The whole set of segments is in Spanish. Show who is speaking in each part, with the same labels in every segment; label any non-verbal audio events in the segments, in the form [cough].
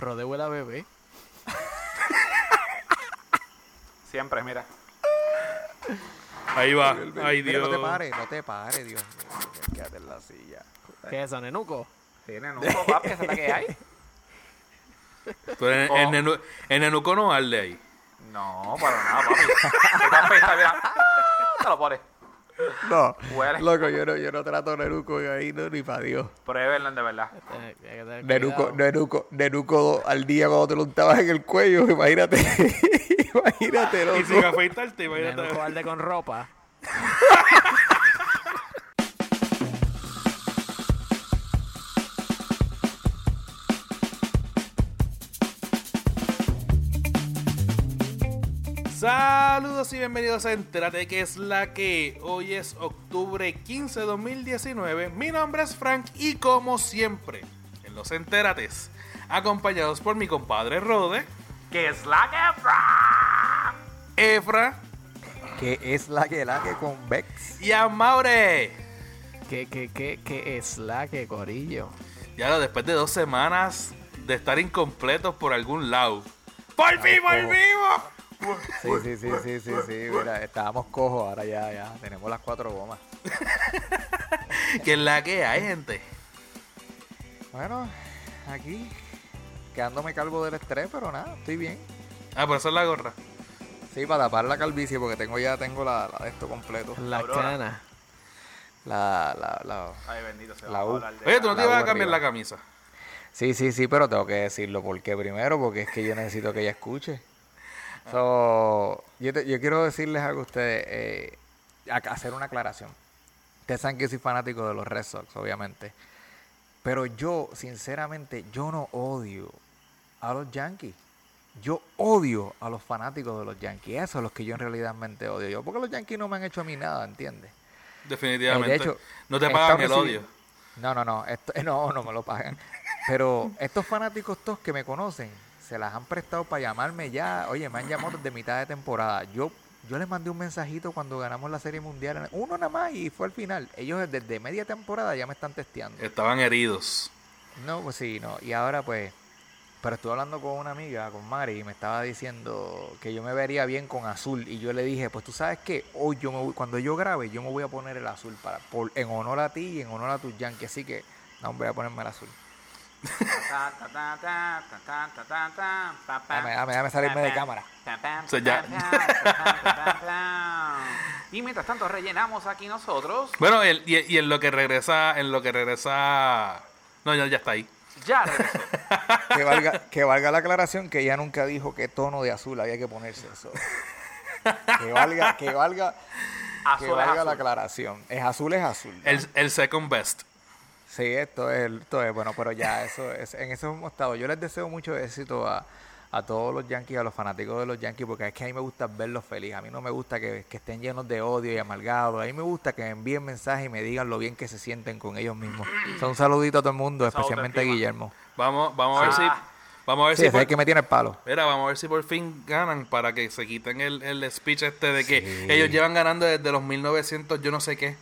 Speaker 1: Rodeo la bebé.
Speaker 2: Siempre, mira.
Speaker 3: Ahí va. Ay,
Speaker 4: mira,
Speaker 3: Dios.
Speaker 4: No te pares, no te pares, Dios mío. Quédate en la silla.
Speaker 1: ¿Qué es eso, nenuco?
Speaker 2: Tiene nudo, papi, esa es la que hay.
Speaker 3: Tú eres-
Speaker 2: Oh.
Speaker 3: el, nenu- el nenuco no arde ahí.
Speaker 2: No, para nada, papi. Qué apesta, mira. Te lo pones.
Speaker 4: No,
Speaker 2: Huele.
Speaker 4: loco, yo no, yo no trato nenuco ahí, no, ni para Dios.
Speaker 2: Pruébenlo de verdad.
Speaker 1: Hay que tener
Speaker 4: Nenuco,
Speaker 1: cuidado.
Speaker 4: nenuco, nenuco al día cuando te lo untabas en el cuello, [laughs] imagínate. [laughs] imagínate,
Speaker 3: Y sin
Speaker 4: loco.
Speaker 3: afeitarte, imagínate.
Speaker 1: Nenuco arde con ropa. [laughs]
Speaker 3: Saludos y bienvenidos a Entérate que es la que hoy es octubre 15 de 2019. Mi nombre es Frank y como siempre, en los Entérates, acompañados por mi compadre Rode,
Speaker 2: ¿Qué es la que fra?
Speaker 3: Efra
Speaker 4: Que es la que la que con Vex.
Speaker 3: y Amaure.
Speaker 1: ¿Qué, qué, qué, qué es la que corillo?
Speaker 3: Ya lo, después de dos semanas de estar incompletos por algún lado. ¡Por fin volvimos!
Speaker 4: Sí, sí, sí, sí, sí, sí. Mira, estábamos cojos, ahora ya, ya. Tenemos las cuatro gomas. [laughs]
Speaker 3: Que es la que hay, gente.
Speaker 4: Bueno, aquí, quedándome calvo del estrés, pero nada, estoy bien.
Speaker 3: Ah, por eso es la gorra.
Speaker 4: Sí, para tapar la calvicie, porque tengo ya tengo la, la de esto completo.
Speaker 1: La cana.
Speaker 4: La, la, la.
Speaker 2: Ay, bendito sea.
Speaker 4: La U.
Speaker 3: Oye, tú no te ibas a cambiar
Speaker 4: arriba.
Speaker 3: la camisa.
Speaker 4: Sí, sí, sí, pero tengo que decirlo. ¿Por qué primero? Porque es que yo necesito que ella escuche. So, yo, te- yo quiero decirles algo a ustedes, eh, a- hacer una aclaración. Ustedes saben que soy fanático de los Red Sox, obviamente. Pero yo, sinceramente, yo no odio a los Yankees. Yo odio a los fanáticos de los Yankees. Eso es los que yo en realidad odio yo. Porque los Yankees no me han hecho a mí nada, ¿entiendes?
Speaker 3: Definitivamente.
Speaker 4: Eh, de hecho,
Speaker 3: no te pagan el odio.
Speaker 4: No, no, no, esto- [laughs] no, no me lo pagan. Pero estos fanáticos todos que me conocen, se las han prestado para llamarme ya. Oye, me han llamado desde mitad de temporada. Yo, yo les mandé un mensajito cuando ganamos la Serie Mundial. Uno nada más y fue al final. Ellos desde media temporada ya me están testeando.
Speaker 3: Estaban heridos.
Speaker 4: No, pues sí, no. Y ahora pues, pero estuve hablando con una amiga, con Mari, y me estaba diciendo que yo me vería bien con azul. Y yo le dije, pues tú sabes que hoy yo me voy- cuando yo grabe, yo me voy a poner el azul para, por, en honor a ti y en honor a tus Yankees. Así que, no, voy a ponerme el azul. Dame, dame, dame salirme de cámara.
Speaker 3: ya-.
Speaker 2: Y mientras tanto rellenamos aquí nosotros.
Speaker 3: Bueno, el- y, y en lo que regresa, en lo que regresa. No, ya, ya está ahí.
Speaker 2: Ya regresó.
Speaker 4: Que valga, que valga la aclaración que ella nunca dijo qué tono de azul había que ponerse eso. Que valga, que valga, que
Speaker 2: Azul es
Speaker 4: valga la
Speaker 2: azul.
Speaker 4: aclaración. Es azul, es azul. ¿no?
Speaker 3: El, el second best.
Speaker 4: Sí, esto es, esto es bueno, pero ya eso es, en eso hemos estado. Yo les deseo mucho éxito a, a todos los Yankees, a los fanáticos de los Yankees, porque es que a mí me gusta verlos felices. A mí no me gusta que, que estén llenos de odio y amargados. A mí me gusta que me envíen mensajes y me digan lo bien que se sienten con ellos mismos. So, un saludito a todo el mundo, especialmente a. Guillermo.
Speaker 3: Vamos, vamos a ver si.
Speaker 2: Ah.
Speaker 3: Vamos a ver
Speaker 4: Sí,
Speaker 3: si.
Speaker 4: es
Speaker 3: por,
Speaker 4: el que me tiene el palo.
Speaker 3: Mira, vamos a ver si por fin ganan para que se quiten el, el speech este de que
Speaker 4: Sí.
Speaker 3: ellos llevan ganando desde los 1900, yo no sé qué.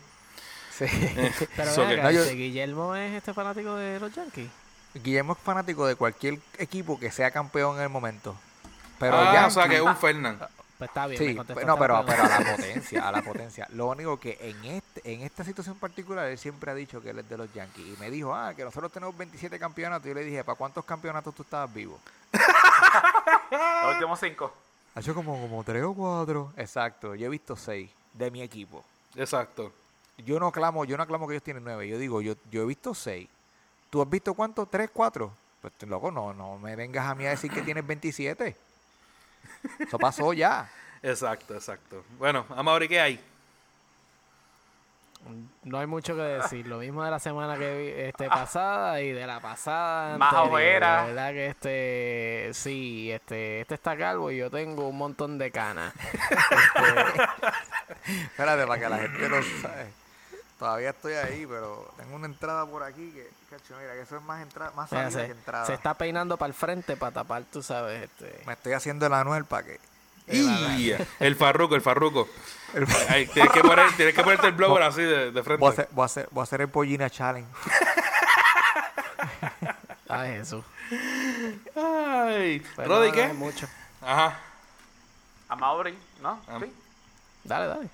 Speaker 4: Sí. [laughs]
Speaker 1: Pero
Speaker 3: So
Speaker 1: ven
Speaker 3: que-
Speaker 1: acá,
Speaker 4: No, yo-
Speaker 1: este Guillermo es este fanático de los Yankees.
Speaker 4: Guillermo es fanático de cualquier equipo que sea campeón en el momento. Pero
Speaker 3: ah,
Speaker 4: Yankee-
Speaker 3: o sea que es un Fernand.
Speaker 1: Pues está bien, me
Speaker 4: no, pero, a la [laughs] potencia, a la potencia. Lo único que en este, en esta situación particular, él siempre ha dicho que él es de los Yankees. Y me dijo, ah, que nosotros tenemos 27 campeonatos. Y yo le dije, ¿para cuántos campeonatos tú estabas vivo? [laughs]
Speaker 2: Los últimos cinco.
Speaker 4: Ha hecho como, como tres o cuatro. Exacto, yo he visto seis de mi equipo.
Speaker 3: Exacto.
Speaker 4: Yo no clamo, yo no clamo que ellos tienen nueve. Yo digo, yo, yo he visto seis. ¿Tú has visto cuántos? ¿Tres, cuatro? Pues loco, no, no me vengas a mí a decir que tienes 27. Eso pasó ya.
Speaker 3: Exacto, exacto. Bueno, Amaury, ¿qué hay?
Speaker 1: No hay mucho que decir. Lo mismo de la semana que vi- este pasada y de la pasada.
Speaker 2: Más
Speaker 1: anterior. La verdad que este, sí, este, este está calvo y yo tengo un montón de canas. [laughs]
Speaker 4: Espérate, para que la gente lo sabe. Todavía estoy ahí, pero tengo una entrada por aquí que, cacho, mira, que eso es más entrada, más
Speaker 1: Mira,
Speaker 4: salida
Speaker 1: se,
Speaker 4: que entrada.
Speaker 1: se está peinando para el frente para tapar, tú sabes, este.
Speaker 4: Me estoy haciendo el anuel para que.
Speaker 3: Y el farruco, el farruco.
Speaker 4: el-
Speaker 3: Ay, tienes, que poner, tienes que ponerte el blower así de, de frente.
Speaker 4: voy, a hacer, voy, a hacer, voy a hacer el pollina challenge. [laughs]
Speaker 1: Ay, Jesús.
Speaker 3: Ay,
Speaker 1: Pues
Speaker 3: Rodi,
Speaker 1: no,
Speaker 3: ¿qué?
Speaker 1: mucho.
Speaker 3: Ajá.
Speaker 2: A Mauri, ¿no?
Speaker 3: Ah.
Speaker 2: Sí.
Speaker 1: Dale, dale.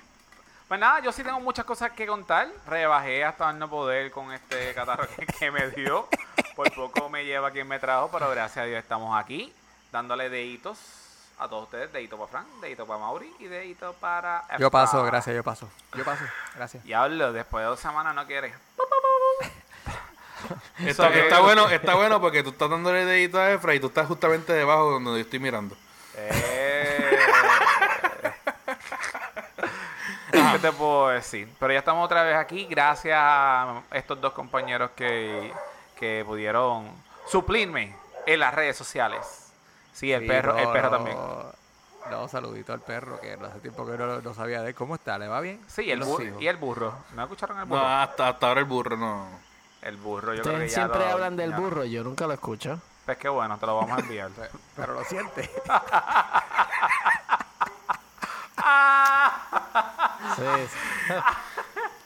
Speaker 2: Pues nada, yo sí tengo muchas cosas que contar. Rebajé hasta no poder con este catarro que, que me dio. Por poco me lleva quien me trajo, pero gracias a Dios estamos aquí dándole deditos a todos ustedes. Dedito para Frank, dedito para Mauri y dedito para...
Speaker 4: Yo paso, gracias, yo paso. Yo paso, gracias. [laughs]
Speaker 2: Diablo, después de dos semanas no quiere. [laughs]
Speaker 3: Está, está bueno, está bueno porque tú estás dándole dedito a Efra y tú estás justamente debajo de donde yo estoy mirando.
Speaker 2: Eh. ¿Qué te puedo decir? Pero ya estamos otra vez aquí gracias a estos dos compañeros que, que pudieron suplirme en las redes sociales. Sí, el
Speaker 4: Sí,
Speaker 2: perro, el
Speaker 4: no,
Speaker 2: perro
Speaker 4: no,
Speaker 2: también.
Speaker 4: No, saludito al perro, que hace tiempo que no, no sabía de él. ¿Cómo está? ¿Le va bien?
Speaker 2: Sí, el burro. Y el burro. ¿No escucharon el
Speaker 3: No,
Speaker 2: burro?
Speaker 3: hasta, hasta ahora el burro no.
Speaker 2: El burro, yo creo que ya
Speaker 1: siempre
Speaker 2: lo-
Speaker 1: hablan del
Speaker 2: ya-
Speaker 1: burro, yo nunca lo escucho.
Speaker 2: Pues qué bueno, te lo vamos a enviar. [laughs]
Speaker 4: Pero lo siente. [laughs] [laughs]
Speaker 1: Sí.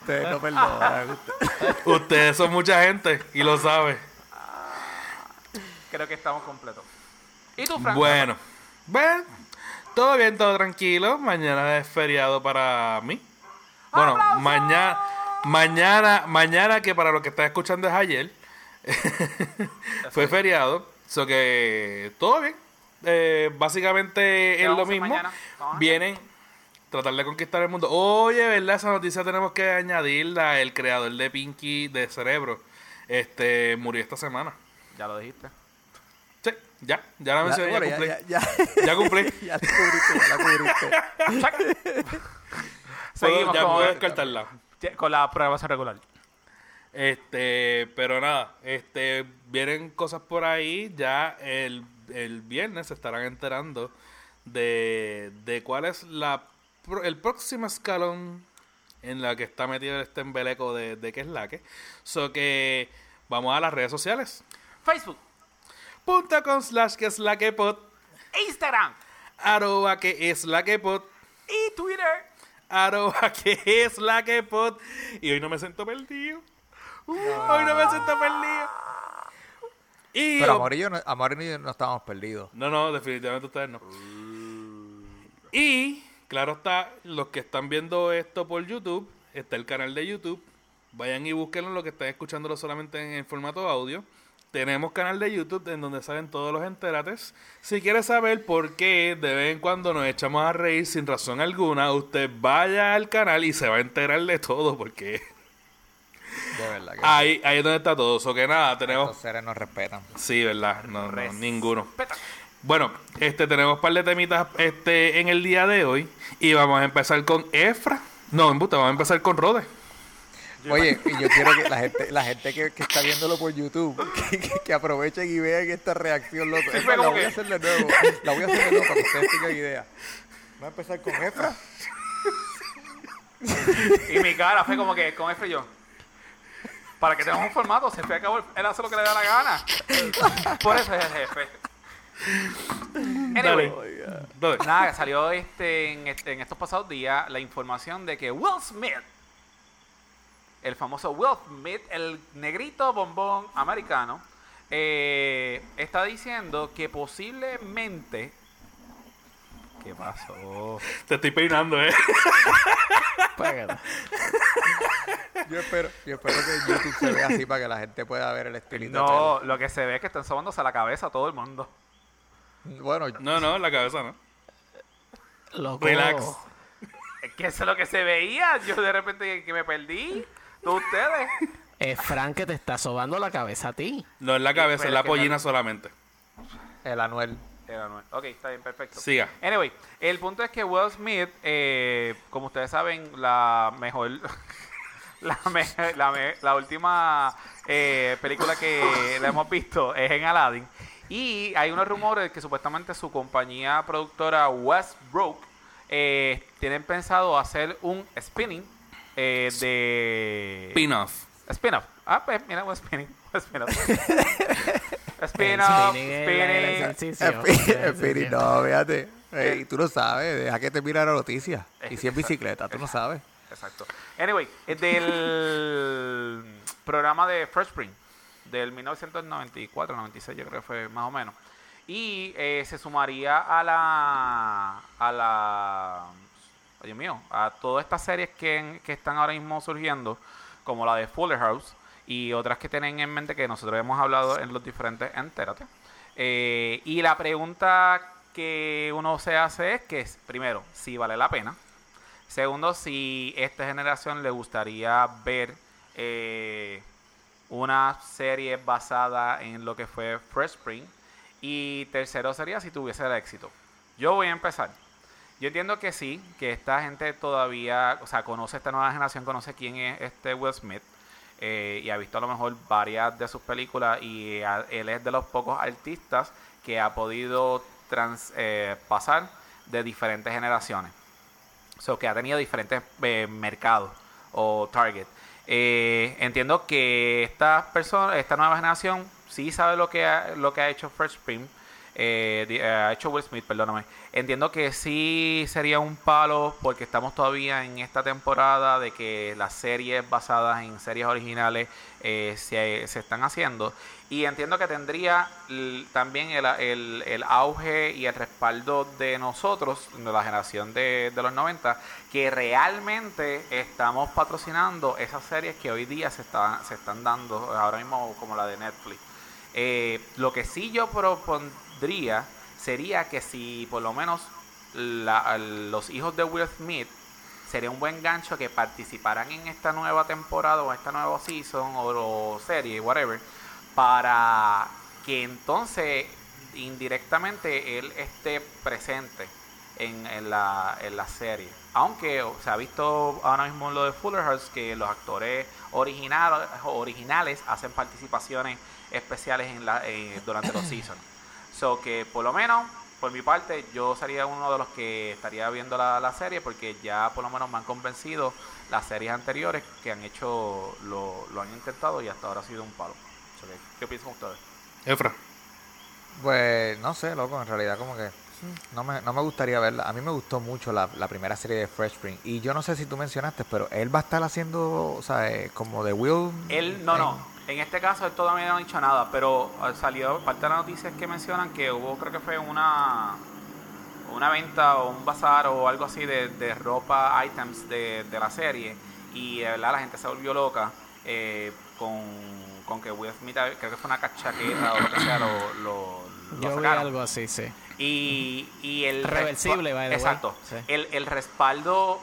Speaker 4: Ustedes no perdonan. usted-
Speaker 3: Ustedes son mucha gente y lo sabe.
Speaker 2: creo que estamos completos. ¿Y tú, Frank?
Speaker 3: Bueno, ven, todo bien, todo tranquilo. Mañana es feriado para mí. Bueno, mañana, mañana, mañana que para los que están escuchando es ayer, [laughs] fue feriado. So que todo bien. Eh, básicamente es lo mismo.
Speaker 2: mañana?
Speaker 3: Vienen tratar de conquistar el mundo. Oye, ¿verdad? Esa noticia tenemos que añadirla. El creador de Pinky de Cerebro este murió esta semana.
Speaker 2: Ya lo dijiste.
Speaker 3: Sí, ya, ya la mencioné, ya, cumplí.
Speaker 4: ya, ya,
Speaker 3: Ya cumplí. [laughs]
Speaker 4: ya la cubriste, [laughs] ya la cubriste.
Speaker 2: Seguimos
Speaker 3: ya
Speaker 2: con-
Speaker 3: descartarla.
Speaker 2: Con la programación regular.
Speaker 3: Este, pero nada, este, vienen cosas por ahí. Ya el, el viernes se estarán enterando de, de cuál es la el próximo escalón en la que está metido este embeleco de, de qué es la que. So que vamos a las redes sociales.
Speaker 2: Facebook,
Speaker 3: Punto com slash que es la que pod,
Speaker 2: Instagram
Speaker 3: arroba que es la que pod,
Speaker 2: y Twitter.
Speaker 3: arroba que es la que pod. Y hoy no me siento perdido. Hoy no me siento perdido. Y
Speaker 4: Pero Amor y yo no, Amor y yo no estábamos perdidos.
Speaker 3: No, no, definitivamente ustedes no. Y, claro está, los que están viendo esto por YouTube, está el canal de YouTube. Vayan y búsquenlo, los que están escuchándolo solamente en, en formato audio. Tenemos canal de YouTube en donde salen todos los enterates. Si quiere saber por qué de vez en cuando nos echamos a reír sin razón alguna, usted vaya al canal y se va a enterar de todo porque
Speaker 4: De verdad que
Speaker 3: ahí, ahí es donde está todo. So que nada, tenemos...
Speaker 4: estos seres nos respetan.
Speaker 3: Sí, ¿verdad? No, no, ninguno.
Speaker 2: Respeta.
Speaker 3: Bueno, este tenemos un par de temitas este, en el día de hoy. Y vamos a empezar con Efra. No, en puta, vamos a empezar con Rode.
Speaker 4: Oye, y yo quiero que la gente, la gente que, que está viéndolo por YouTube, [laughs] que, que- que aprovechen y vean esta reacción loca. Más, la voy
Speaker 2: que-
Speaker 4: a hacer de nuevo. La voy a hacer de nuevo para que ustedes tengan idea. Voy a empezar con Efra.
Speaker 2: Y mi cara fue como que con F y yo. Para que tengamos un formato, se fue a cabo. Él hace lo que le da la gana. Por eso es el jefe. Anyway,
Speaker 3: Rode.
Speaker 2: nada, salió este en, este- en estos pasados días la información de que Will Smith, el famoso Will Smith, el negrito bombón americano, eh, está diciendo que posiblemente. ¿Qué pasó?
Speaker 3: Te estoy peinando, ¿eh?
Speaker 4: Yo espero, yo espero que en YouTube se vea así para que la gente pueda ver el estilito.
Speaker 2: No, lo que se ve es que están sobándose la cabeza a todo el mundo.
Speaker 4: Bueno,
Speaker 3: No, no, la cabeza no.
Speaker 1: Loco.
Speaker 3: Relax.
Speaker 2: Es que eso es lo que se veía. Yo de repente que me perdí. Todos ustedes.
Speaker 1: Es Frank que te está sobando la cabeza a ti.
Speaker 3: No es la cabeza, es la pollina
Speaker 2: no-
Speaker 3: solamente.
Speaker 4: el Anuel.
Speaker 2: Era Noel. Ok, está bien, perfecto.
Speaker 3: Siga.
Speaker 2: Anyway, el punto es que Will Smith, eh, como ustedes saben, la mejor, [laughs] la, me- la, me- la última eh, película que le hemos visto es en Aladdin. Y hay unos rumores de que supuestamente su compañía productora Westbrook eh, tienen pensado hacer un spinning eh, de...
Speaker 3: Spin-off.
Speaker 2: Spin-off. Ah, pues mira, un spinning. [laughs] spin-off. [laughs] spin-off,
Speaker 1: spinning
Speaker 2: spinning.
Speaker 4: no, fíjate. Ey, tú no sabes, deja que te mira la noticia. Y si es bicicleta, tú no sabes.
Speaker 2: Exacto. Anyway, es del [laughs] programa de Fresh Spring del 1994, 96, yo creo que fue más o menos. Y eh, se sumaría a la. a la. Oye mío, a todas estas series que, que están ahora mismo surgiendo, como la de Fuller House y otras que tienen en mente que nosotros hemos hablado en los diferentes Entérate. Eh, y la pregunta que uno se hace es que, primero, si vale la pena. Segundo, si esta generación le gustaría ver eh, una serie basada en lo que fue Fresh Spring. Y tercero sería si tuviese el éxito. Yo voy a empezar. Yo entiendo que sí, que esta gente todavía, o sea, conoce esta nueva generación, conoce quién es este Will Smith. eh, y ha visto a lo mejor varias de sus películas y él es de los pocos artistas que ha podido trans, eh, pasar de diferentes generaciones. So, que ha tenido diferentes eh, mercados o target. Eh, entiendo que esta persona, esta nueva generación, sí sabe lo que ha, lo que ha hecho Fresh Spring. Eh, eh, ha hecho Will Smith, perdóname. Entiendo que sí sería un palo porque estamos todavía en esta temporada de que las series basadas en series originales eh, se, se están haciendo. Y entiendo que tendría también el, el- el auge y el respaldo de nosotros, de la generación de, de los 90, que realmente estamos patrocinando esas series que hoy día se, están se están dando, ahora mismo como la de Netflix. Eh, lo que sí yo sería que si por lo menos la- los hijos de Will Smith sería un buen gancho que participaran en esta nueva temporada o esta nueva season o, o serie, whatever, para que entonces indirectamente él esté presente en, en la, en la serie. Aunque se ha visto ahora mismo lo de Fuller House que los actores originales, originales hacen participaciones especiales en la, eh, durante los seasons. So que por lo menos, por mi parte, yo sería uno de los que estaría viendo la, la serie porque ya por lo menos me han convencido las series anteriores que han hecho, lo, lo han intentado y hasta ahora ha sido un palo. So que, ¿Qué piensan ustedes?
Speaker 3: Efra.
Speaker 4: Pues no sé, loco, en realidad como que mm, no me, no me gustaría verla. A mí me gustó mucho la, la primera serie de Fresh Spring. Y yo no sé si tú mencionaste, pero él va a estar haciendo, o sea, eh, como de Will.
Speaker 2: Él, no,
Speaker 4: en-
Speaker 2: no. En este caso él todavía no ha dicho nada, pero eh, salió parte de las noticias que mencionan que hubo, creo que fue una una venta o un bazar o algo así de, de ropa, items de, de la serie. Y de verdad la gente se volvió loca eh, con, con que Will Smith, creo que fue una cachaqueta o lo que sea, lo, lo, lo
Speaker 1: Yo vi algo así, sí.
Speaker 2: Y, y el
Speaker 1: Reversible, way.
Speaker 2: Exacto.
Speaker 1: Sí.
Speaker 2: El, el respaldo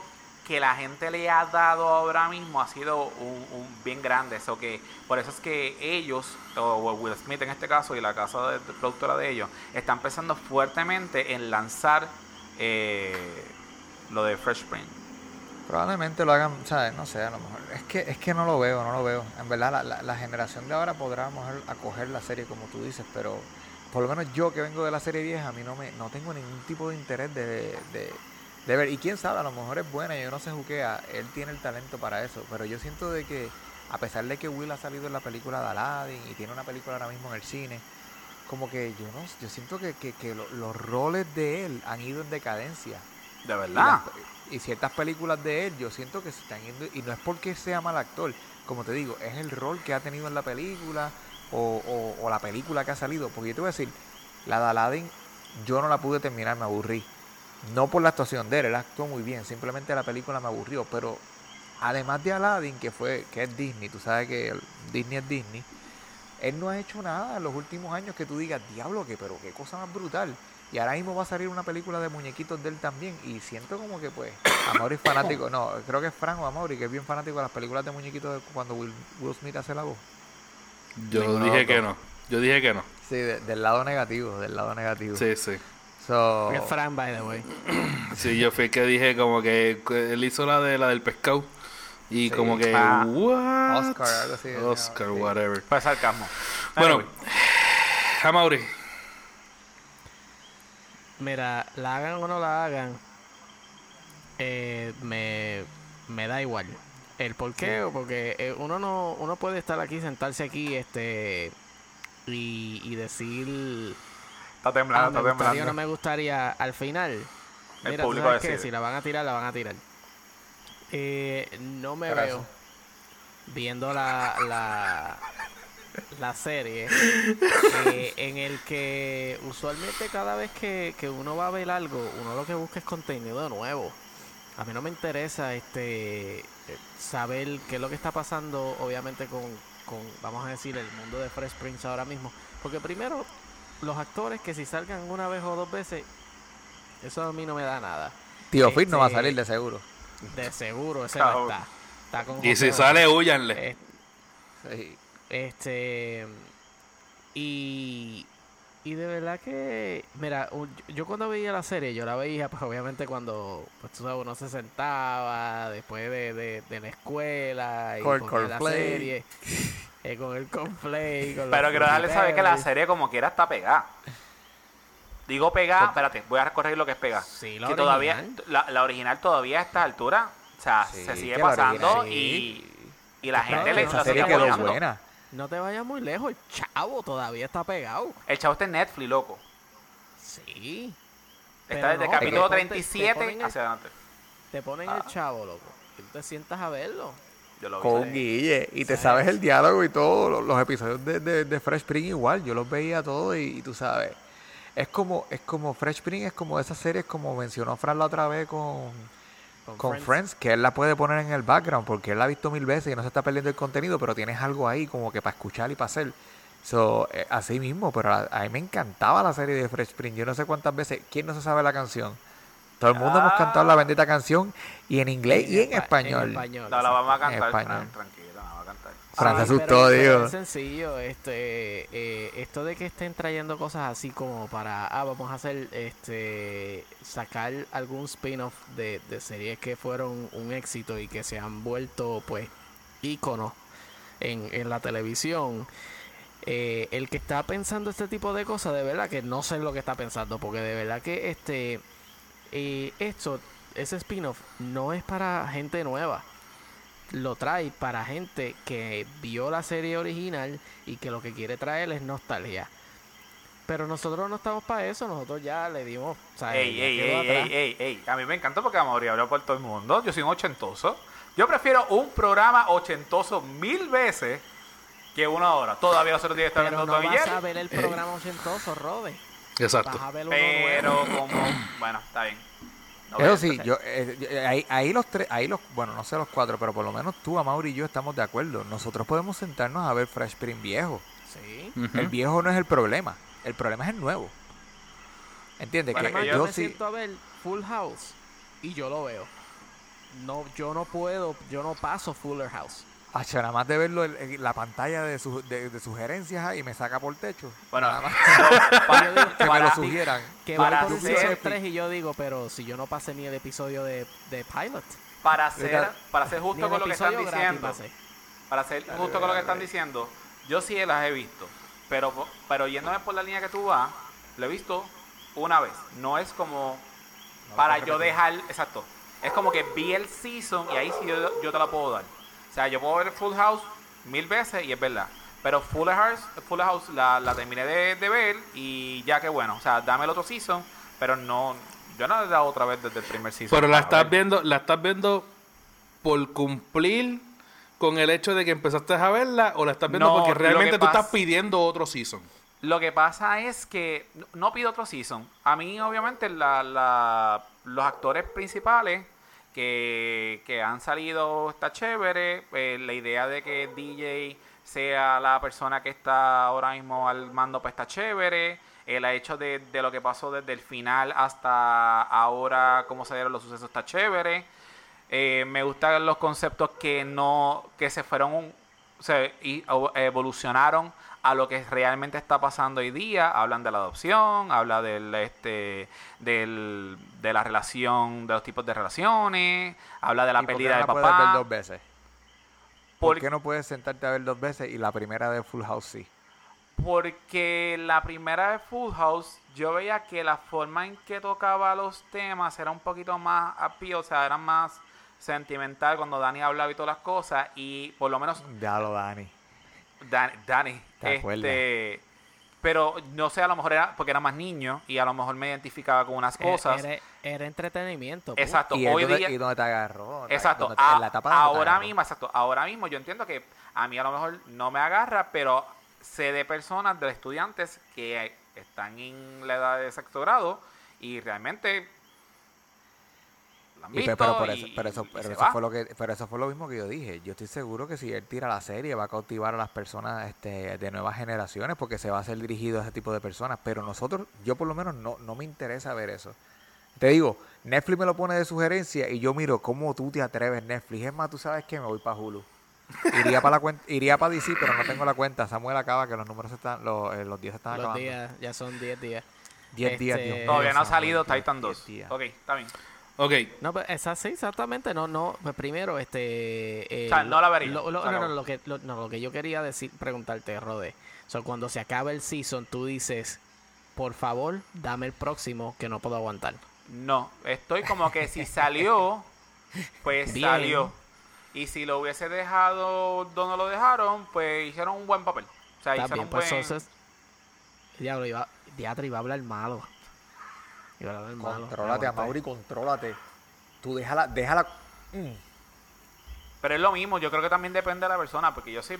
Speaker 2: que la gente le ha dado ahora mismo ha sido un, bien grande. Eso que, por eso es que ellos, o Will Smith en este caso, y la casa de, productora de ellos, están pensando fuertemente en lanzar eh, lo de Fresh Spring.
Speaker 4: Probablemente lo hagan, ¿sabes? No sé, a lo mejor. Es que, es que no lo veo, no lo veo. En verdad, la, la, generación de ahora podrá acoger la serie como tú dices, pero por lo menos yo que vengo de la serie vieja, a mí no me no tengo ningún tipo de interés de, de, de ver. Y quién sabe, a lo mejor es buena, yo no sé juquea, él tiene el talento para eso, pero yo siento de que, a pesar de que Will ha salido en la película de Aladdin y tiene una película ahora mismo en el cine, como que yo no yo siento que, que, que lo- los roles de él han ido en decadencia.
Speaker 2: De
Speaker 4: Y,
Speaker 2: verdad.
Speaker 4: las- y ciertas películas de él, yo siento que se están yendo, y no es porque sea mal actor, como te digo, es el rol que ha tenido en la película o, o- o la película que ha salido. Porque yo te voy a decir, la de Aladdin, yo no la pude terminar, me aburrí. No por la actuación de él, él actuó muy bien, simplemente la película me aburrió, pero además de Aladdin, que fue que es Disney, tú sabes que Disney es Disney, él no ha hecho nada en los últimos años que tú digas, diablo, que pero qué cosa más brutal. Y ahora mismo va a salir una película de muñequitos de él también. Y siento como que, pues, Amaury es fanático. No, creo que es Frank o Amaury, que es bien fanático de las películas de muñequitos de cuando Will, Will Smith hace la voz.
Speaker 3: Yo
Speaker 2: Ninguno
Speaker 3: dije que no. Yo dije que no.
Speaker 4: Sí, de- del lado negativo, del lado negativo.
Speaker 3: Sí, sí.
Speaker 4: So,
Speaker 1: Es Fran, by the way. [clears throat]
Speaker 3: Sí, yo fui el que dije como que él hizo la de la del pescado. Y
Speaker 4: Sí.
Speaker 3: como que,
Speaker 2: Ah.
Speaker 3: what?
Speaker 4: Oscar, algo así.
Speaker 3: Oscar,
Speaker 4: sí.
Speaker 3: whatever.
Speaker 2: Fue sarcasmo.
Speaker 3: Bueno,
Speaker 2: Anyway.
Speaker 3: Amaury.
Speaker 1: Mira, la hagan o no la hagan, eh, me, me da igual. El por qué, o porque eh, uno no uno puede estar aquí, sentarse aquí este y, y decir,
Speaker 2: Está temblando, está
Speaker 1: gustaría
Speaker 2: temblando.
Speaker 1: no me gustaría. Al final,
Speaker 2: El
Speaker 1: mira, ¿tú
Speaker 2: público
Speaker 1: sabes si la van a tirar, la van a tirar. Eh, no me
Speaker 4: Gracias.
Speaker 1: veo viendo la, la, la serie, eh, en el que usualmente cada vez que, que uno va a ver algo, uno lo que busca es contenido nuevo. A mí no me interesa este saber qué es lo que está pasando, obviamente con, con, vamos a decir, el mundo de Fresh Prince ahora mismo. Porque primero, los actores que si salgan una vez o dos veces, eso a mí no me da nada.
Speaker 4: Tío Phil no va a
Speaker 1: Este,
Speaker 4: salir de seguro.
Speaker 1: De seguro, ese no está. Está con
Speaker 3: Y si sale, huyanle.
Speaker 1: Este. Y. Y de verdad que. Mira, yo cuando veía la serie, yo la veía, pues obviamente cuando. Pues tú sabes, uno se sentaba después de, de, de la escuela. Y la serie. Eh, con el conflake. Con
Speaker 2: Pero quiero dejarle saber que la serie como quiera está pegada. Digo pegada, espérate, voy a corregir lo que es pegada.
Speaker 1: Sí, la
Speaker 2: que todavía,
Speaker 1: original.
Speaker 2: la, la original todavía a esta altura, o sea,
Speaker 4: Sí,
Speaker 2: se sigue pasando
Speaker 1: original-
Speaker 2: y, y la gente le sigue
Speaker 4: quedó buena.
Speaker 1: No te vayas muy lejos, el chavo todavía está pegado.
Speaker 2: El chavo está en Netflix, loco.
Speaker 1: Sí.
Speaker 2: Está desde el capítulo
Speaker 1: te ponen- te
Speaker 2: 37
Speaker 1: ponen el-
Speaker 2: hacia adelante.
Speaker 1: Te ponen
Speaker 2: Ah.
Speaker 1: el chavo, loco. Y tú te sientas a verlo.
Speaker 2: Yo lo vi.
Speaker 4: Con Guille. Y te sabes el diálogo y todo. Los, los episodios de, de, de Fresh Spring igual. Yo los veía todos y, y tú sabes. Es como, es como Fresh Spring, es como esas series como mencionó Fran la otra vez con, con Friends. que él la puede poner en el background porque él la ha visto mil veces y no se está perdiendo el contenido, pero tienes algo ahí como que para escuchar y para hacer. So, eh, así mismo, pero a, a mí me encantaba la serie de Fresh Spring. Yo no sé cuántas veces, ¿quién no se sabe la canción? Todo el mundo hemos
Speaker 2: Ah.
Speaker 4: cantado la bendita canción y en inglés y en
Speaker 1: espa-
Speaker 4: español.
Speaker 1: español,
Speaker 2: No, la vamos a
Speaker 4: En
Speaker 2: cantar,
Speaker 4: español.
Speaker 2: Fran, tranquila, la vamos a cantar.
Speaker 4: Fran se asustó, digo.
Speaker 1: Es sencillo, este, eh, esto de que estén trayendo cosas así como para, ah, vamos a hacer, este, sacar algún spin-off de, de series que fueron un éxito y que se han vuelto, pues, íconos en, en la televisión. Eh, el que está pensando este tipo de cosas, de verdad que no sé lo que está pensando, porque de verdad que este, eh, esto, ese spin-off no es para gente nueva lo trae para gente que vio la serie original y que lo que quiere traer es nostalgia. Pero nosotros no estamos para eso, nosotros ya le dimos. o sea,
Speaker 2: Ey,
Speaker 1: ya
Speaker 2: ey,
Speaker 1: quedó
Speaker 2: ey,
Speaker 1: atrás.
Speaker 2: ey, ey, ey. A mí me encanta porque vamos a hablar por todo el mundo. Yo soy un ochentoso. Yo prefiero un programa ochentoso mil veces que una hora. Todavía nosotros días está
Speaker 1: Pero
Speaker 2: viendo
Speaker 1: no
Speaker 2: y
Speaker 1: vas a ver el programa ochentoso, Rode.
Speaker 3: Exacto.
Speaker 1: Vas a ver uno
Speaker 2: Pero
Speaker 1: nuevo.
Speaker 2: como... Bueno, está bien. No,
Speaker 4: Eso sí, yo, eh, yo- ahí, ahí los tres, ahí los, bueno, no sé los cuatro, pero por lo menos tú, Amaury y yo estamos de acuerdo. Nosotros podemos sentarnos a ver Fresh Spring viejo.
Speaker 1: Sí.
Speaker 4: El viejo no es el problema, el problema es el nuevo. ¿Entiendes?
Speaker 2: Bueno,
Speaker 4: que
Speaker 2: yo
Speaker 1: yo
Speaker 4: yo
Speaker 1: me
Speaker 4: sí,
Speaker 1: siento a ver Full House y yo lo veo. No, yo no puedo, yo no paso Fuller House.
Speaker 4: Acho, nada más de verlo en, en la pantalla de, su- de, de sugerencias ahí me saca por techo.
Speaker 2: Bueno,
Speaker 4: Nada más [laughs] [laughs]
Speaker 2: para,
Speaker 4: que me lo
Speaker 2: para-
Speaker 4: sugieran.
Speaker 1: Que
Speaker 2: Para
Speaker 1: el
Speaker 2: hacer-
Speaker 1: 3 y yo digo, pero si yo no pasé ni el episodio de, de Pilot.
Speaker 2: para ser, para ser justo con lo que están diciendo,
Speaker 1: pasé.
Speaker 2: para ser justo con lo que están diciendo, yo sí las he visto, pero pero yéndome por la línea que tú vas, lo he visto una vez. No es como para yo dejar, exacto. Es como que vi el season y ahí sí yo, yo te la puedo dar. O sea, yo puedo ver Full House mil veces y es verdad. Pero Full House, Full House la, la terminé de, de ver y ya que bueno. O sea, dame el otro season, pero no, yo no he dado otra vez desde el primer season.
Speaker 3: Pero la estás
Speaker 2: ver.
Speaker 3: viendo, la estás viendo por cumplir con el hecho de que empezaste a verla o la estás viendo
Speaker 2: No,
Speaker 3: porque realmente tú
Speaker 2: pasa-
Speaker 3: estás pidiendo otro season.
Speaker 2: Lo que pasa es que no- no pido otro season. A mí, obviamente, la, la- los actores principales que, han salido está chévere. Eh, la idea de que DJ sea la persona que está ahora mismo al mando, pues está chévere. El hecho de, lo que pasó desde el final hasta ahora, cómo se dieron los sucesos, está chévere. Eh, me gustan los conceptos que no, que se fueron, o- evolucionaron a lo que realmente está pasando hoy día. Hablan de la adopción, habla del, este, del, de la relación, de los tipos de relaciones, habla de la
Speaker 4: ¿Y por qué
Speaker 2: pérdida
Speaker 4: no
Speaker 2: de
Speaker 4: puedes ver
Speaker 2: papá.
Speaker 4: dos veces? ¿Por
Speaker 2: Por-
Speaker 4: qué no puedes sentarte a ver dos veces y la primera de Full House sí?
Speaker 2: Porque la primera de Full House, yo veía que la forma en que tocaba los temas era un poquito más appeal, o sea, era más sentimental cuando Dani hablaba y todas las cosas. Y por lo menos
Speaker 4: Ya lo, Dani.
Speaker 2: Dani, Dani este, pero no sé, a lo mejor era porque era más niño y a lo mejor me identificaba con unas
Speaker 1: Eh,
Speaker 2: cosas.
Speaker 1: Era, era entretenimiento. pu.
Speaker 2: Exacto,
Speaker 4: ¿Y,
Speaker 2: hoy día.
Speaker 4: ¿Y dónde te agarró?
Speaker 2: Exacto,
Speaker 4: ¿Dónde te-
Speaker 2: a-
Speaker 4: en la
Speaker 2: ahora mismo, exacto, ahora mismo yo entiendo que a mí a lo mejor no me agarra, pero sé de personas, de estudiantes que están en la edad de sexto grado y realmente
Speaker 4: Y pero, por
Speaker 2: y-
Speaker 4: eso, pero, eso,
Speaker 2: y
Speaker 4: pero
Speaker 2: se
Speaker 4: eso
Speaker 2: va.
Speaker 4: fue lo que, pero eso fue lo mismo que yo dije. Yo estoy seguro que si él tira la serie va a cautivar a las personas este, de nuevas generaciones porque se va a ser dirigido a ese tipo de personas. Pero nosotros, yo por lo menos no, no me interesa ver eso. Te digo, Netflix me lo pone de sugerencia y yo miro cómo tú te atreves Netflix. Es más, tú sabes que me voy para Hulu. Iría para la cuenta, [laughs] iría para DC, pero no tengo la cuenta. Samuel acaba que los números están, los, eh, los días se están
Speaker 1: Los
Speaker 4: acabando.
Speaker 1: días, ya son 10 días.
Speaker 4: 10 días,
Speaker 1: Este,
Speaker 4: Dios mío,
Speaker 2: Todavía no ha salido
Speaker 4: 10,
Speaker 2: Titan
Speaker 4: 10
Speaker 2: 2.
Speaker 4: días.
Speaker 2: Ok, está bien.
Speaker 3: Ok,
Speaker 1: No, pues esa sí, exactamente. No, no. Pues primero, este. eh,
Speaker 2: O sea, no la vería,
Speaker 1: lo- no, no, lo que, lo, no, lo que yo quería decir, preguntarte, Rode. O sea, cuando se acaba el season, tú dices, por favor, dame el próximo que no puedo aguantar.
Speaker 2: No, estoy como que si salió, pues
Speaker 1: Bien.
Speaker 2: salió. Y si lo hubiese dejado donde lo dejaron, pues hicieron un buen papel. O sea,
Speaker 1: Está
Speaker 2: hicieron
Speaker 1: bien,
Speaker 2: un
Speaker 1: pues
Speaker 2: buen...
Speaker 1: entonces. Diablo, iba, diablo, iba a hablar malo. Iba a malo.
Speaker 4: Contrólate, contrólate. Tú déjala, déjala. Mm.
Speaker 2: Pero es lo mismo, yo creo que también depende de la persona, porque yo sí...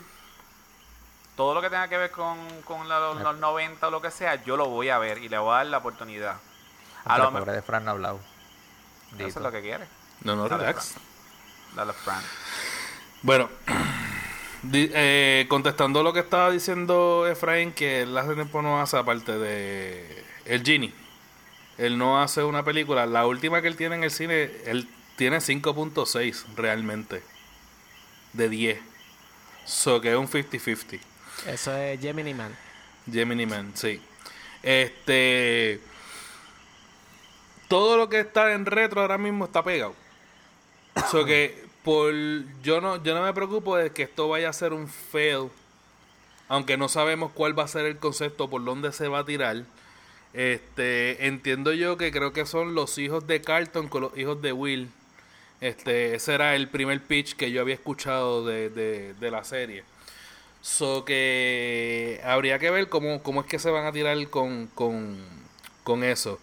Speaker 2: Todo lo que tenga que ver con, con la- los, los 90 o lo que sea, yo lo voy a ver y le voy a dar la oportunidad. A lo
Speaker 4: el pobre de Fran no ha hablado.
Speaker 2: Eso es
Speaker 4: Dito.
Speaker 2: lo que quiere.
Speaker 3: no, no,
Speaker 2: Dale,
Speaker 3: relax.
Speaker 2: Dale, Fran.
Speaker 3: Bueno, [clears throat] eh, contestando lo que estaba diciendo Efraín, que él hace tiempo no hace aparte de El Genie. Él no hace una película. La última que él tiene en el cine, él tiene 5.6 realmente. De 10. So que es un 50-50.
Speaker 1: Eso es Gemini Man.
Speaker 3: Gemini Man, sí. Este. Todo lo que está en retro ahora mismo está pegado. So que por yo no yo no me preocupo de que esto vaya a ser un fail. Aunque no sabemos cuál va a ser el concepto, por dónde se va a tirar. Este, entiendo yo que creo que son los hijos de Carlton con los hijos de Will. Este, ese era el primer pitch que yo había escuchado de, de, la serie. So que habría que ver cómo, cómo es que se van a tirar con, con, con eso.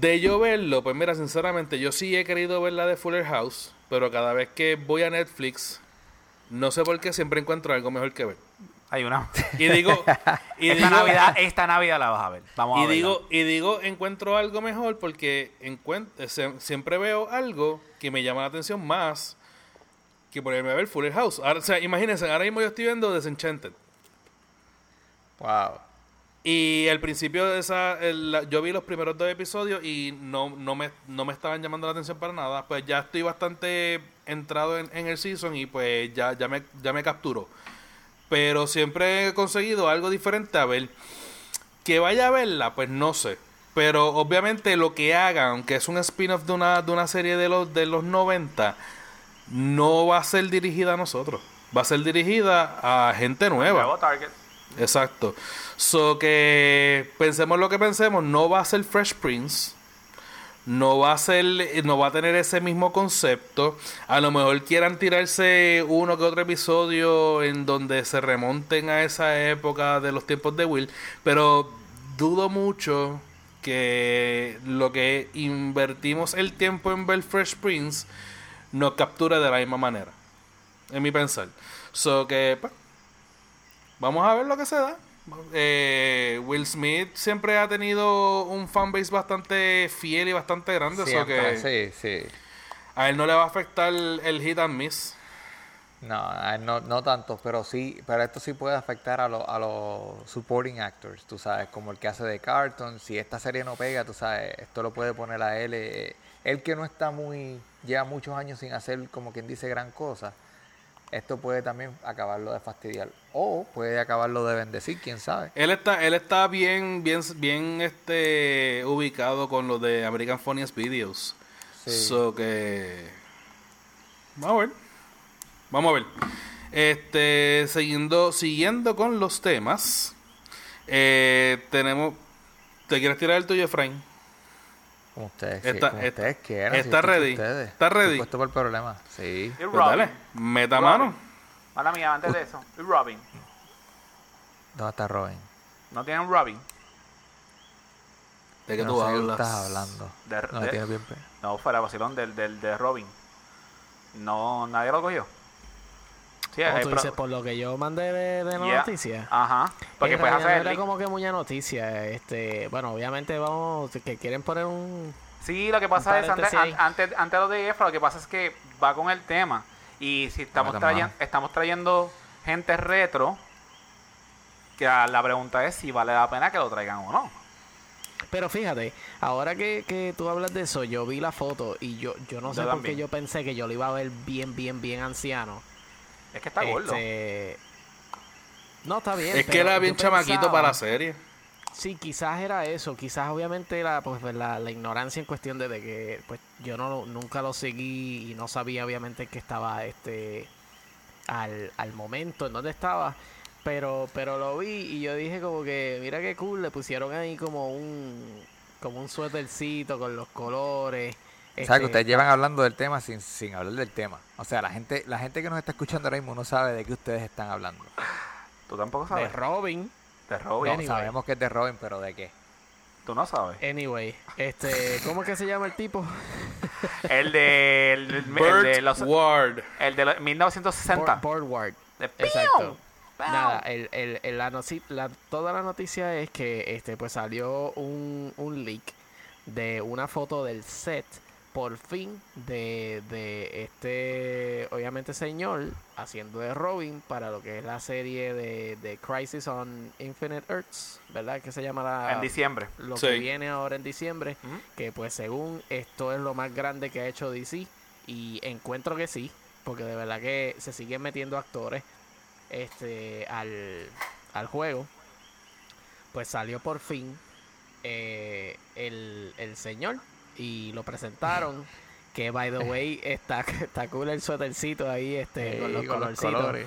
Speaker 3: De yo verlo, pues mira, sinceramente, yo sí he querido ver la de Fuller House, pero cada vez que voy a Netflix, no sé por qué siempre encuentro algo mejor que ver.
Speaker 2: Hay una. [laughs]
Speaker 3: Y digo, y
Speaker 2: esta,
Speaker 3: digo,
Speaker 2: Navidad, esta Navidad la vas a ver. Vamos a
Speaker 3: y
Speaker 2: verla.
Speaker 3: digo, y digo, encuentro algo mejor porque eh, siempre veo algo que me llama la atención más que ponerme a ver Fuller House. Ahora, o sea, imagínense, ahora mismo yo estoy viendo Desenchanted.
Speaker 4: Wow.
Speaker 3: Y al principio de esa, el- yo vi los primeros dos episodios y no, no, me, no me estaban llamando la atención para nada. Pues ya estoy bastante entrado en, en el season y pues ya, ya, me, ya me capturó. Pero siempre he conseguido algo diferente a ver. Que vaya a verla, pues no sé. Pero obviamente lo que hagan, aunque es un spin-off de una, de una serie de los, de los 90, no va a ser dirigida a nosotros. Va a ser dirigida a gente nueva.
Speaker 2: Nuevo Target.
Speaker 3: Exacto. So que pensemos lo que pensemos, no va a ser Fresh Prince. No va a ser, no va a tener ese mismo concepto. A lo mejor quieran tirarse uno que otro episodio en donde se remonten a esa época de los tiempos de Will. Pero dudo mucho que lo que invertimos el tiempo en ver Fresh Prince nos capture de la misma manera. En mi pensar. So que, pues, Vamos a ver lo que se da. Eh, Will Smith siempre ha tenido un fanbase bastante fiel y bastante grande.
Speaker 4: Siempre,
Speaker 3: que
Speaker 4: sí, sí.
Speaker 3: a él no le va a afectar el, hit and miss.
Speaker 4: No, a él no, no tanto, pero sí, pero esto sí puede afectar a, los a los supporting actors, tú sabes, como el que hace de Carton. Si esta serie no pega, tú sabes, esto lo puede poner a él. eh, él que no está muy, lleva muchos años sin hacer, como quien dice, gran cosa. Esto puede también acabarlo de fastidiar. O puede acabarlo de bendecir, quién sabe.
Speaker 3: Él está, él está bien, bien, bien este ubicado con lo de American Funniest Videos.
Speaker 4: Sí.
Speaker 3: So que vamos a ver. Vamos a ver. Este, siguiendo, siguiendo con los temas. eh, tenemos. ¿Te quieres tirar el tuyo, Efraín?
Speaker 4: Como ustedes, sí,
Speaker 3: Está-
Speaker 4: como
Speaker 3: está-
Speaker 4: ustedes quieran. si
Speaker 3: está
Speaker 4: es
Speaker 3: ready.
Speaker 4: ustedes.
Speaker 3: Está ready.
Speaker 4: puesto por problemas. Sí.
Speaker 2: Y
Speaker 3: Pues
Speaker 2: Robin.
Speaker 3: dale, meta
Speaker 2: Robin.
Speaker 3: mano.
Speaker 2: Mala mía, antes de eso. Y Robin.
Speaker 4: ¿Dónde está Robin?
Speaker 2: ¿No tienen Robin?
Speaker 3: ¿De qué
Speaker 4: no
Speaker 3: tú
Speaker 4: sé qué
Speaker 3: hablas?
Speaker 4: estás hablando.
Speaker 2: De-
Speaker 4: no
Speaker 2: de-
Speaker 4: tiene bien
Speaker 2: No, fuera vacilón del, del de Robin. No, nadie lo cogió. Sí,
Speaker 1: O
Speaker 2: hay
Speaker 1: tú
Speaker 2: pro-
Speaker 1: dices por lo que yo mandé de, de la
Speaker 2: Yeah.
Speaker 1: noticia.
Speaker 2: Ajá. Porque puedes hacer
Speaker 1: no era como que mucha noticia. Este, bueno, obviamente vamos, que quieren poner un
Speaker 2: Sí, lo que pasa es, antes, an- antes, antes de lo de EFRA, lo que pasa es que va con el tema. Y si estamos, trayendo, estamos trayendo gente retro, que la la pregunta es si vale la pena que lo traigan o no.
Speaker 1: Pero fíjate, ahora que, que tú hablas de eso, yo vi la foto y yo, yo no
Speaker 2: Yo
Speaker 1: sé por qué yo pensé que yo lo iba a ver bien, bien, bien anciano.
Speaker 2: Es que está gordo.
Speaker 1: Este, No, está bien.
Speaker 3: Es que era bien chamaquito
Speaker 1: pensaba-
Speaker 3: para la serie.
Speaker 1: Sí, quizás era eso. Quizás obviamente era pues la, la ignorancia en cuestión de, de que pues yo no lo- nunca lo seguí y no sabía obviamente que estaba este al, al momento en donde estaba. Pero, pero lo vi y yo dije como que, mira qué cool, le pusieron ahí como un como un suétercito con los colores.
Speaker 4: O sea,
Speaker 1: este,
Speaker 4: que ustedes llevan hablando del tema sin, sin hablar del tema. O sea, la gente la gente que nos está escuchando ahora mismo no sabe de qué ustedes están hablando.
Speaker 2: Tú tampoco
Speaker 1: de
Speaker 2: sabes.
Speaker 1: Robin.
Speaker 2: De Robin.
Speaker 4: No,
Speaker 1: Anyway.
Speaker 4: sabemos que es de Robin, pero ¿de qué?
Speaker 2: Tú no sabes.
Speaker 1: Anyway, este, ¿cómo es que se llama el tipo? [laughs]
Speaker 2: El de, el, el
Speaker 3: Burt
Speaker 2: de los,
Speaker 3: Ward.
Speaker 2: el de los 1960.
Speaker 1: Board- Boardward.
Speaker 2: De ¡piu!
Speaker 1: Exacto. Nada, el, el, el- la la- toda la noticia es que este pues salió un, un leak de una foto del set por fin de, de este obviamente señor haciendo de Robin para lo que es la serie de, de Crisis on Infinite Earths, ¿verdad? Que se llama la,
Speaker 2: En diciembre.
Speaker 1: lo
Speaker 3: Sí.
Speaker 1: que viene ahora en diciembre, que pues según esto es lo más grande que ha hecho DC y encuentro que sí, porque de verdad que se siguen metiendo actores este al, al juego. Pues salió por fin eh, el, el señor y lo presentaron. Que by the way está, está cool el suétercito ahí este, con los colorcitos.
Speaker 4: colores.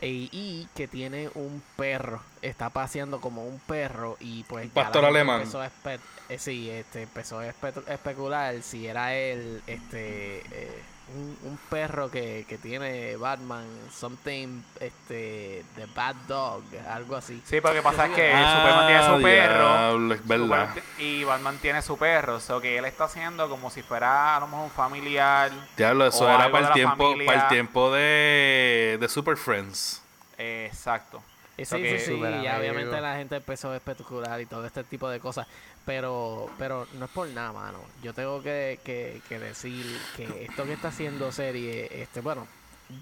Speaker 1: Y, y que tiene un perro, está paseando como un perro y pues
Speaker 3: Un pastor alemán.
Speaker 1: Empezó a espe- eh, sí, este, empezó a espe- especular si era él, este, eh, un, un perro que, que tiene Batman, something, este, the bad dog, algo así.
Speaker 2: Sí, pero lo que pasa es que
Speaker 3: Ah,
Speaker 2: Superman tiene su perro.
Speaker 3: diablo, es verdad.
Speaker 2: Superman y Batman tiene su perro. O sea, que él está haciendo como si fuera a lo mejor un familiar.
Speaker 3: Diablo, eso
Speaker 2: O
Speaker 3: era
Speaker 2: algo
Speaker 3: para
Speaker 2: de
Speaker 3: el
Speaker 2: la
Speaker 3: tiempo,
Speaker 2: familia.
Speaker 3: para el tiempo de, de Super Friends.
Speaker 2: Exacto.
Speaker 1: Y
Speaker 2: So
Speaker 1: sí,
Speaker 2: que-
Speaker 1: sí, sí, y obviamente la gente empezó a especular y todo este tipo de cosas. Pero, pero no es por nada, mano. Yo tengo que, que, que decir que esto que está haciendo serie, este, bueno,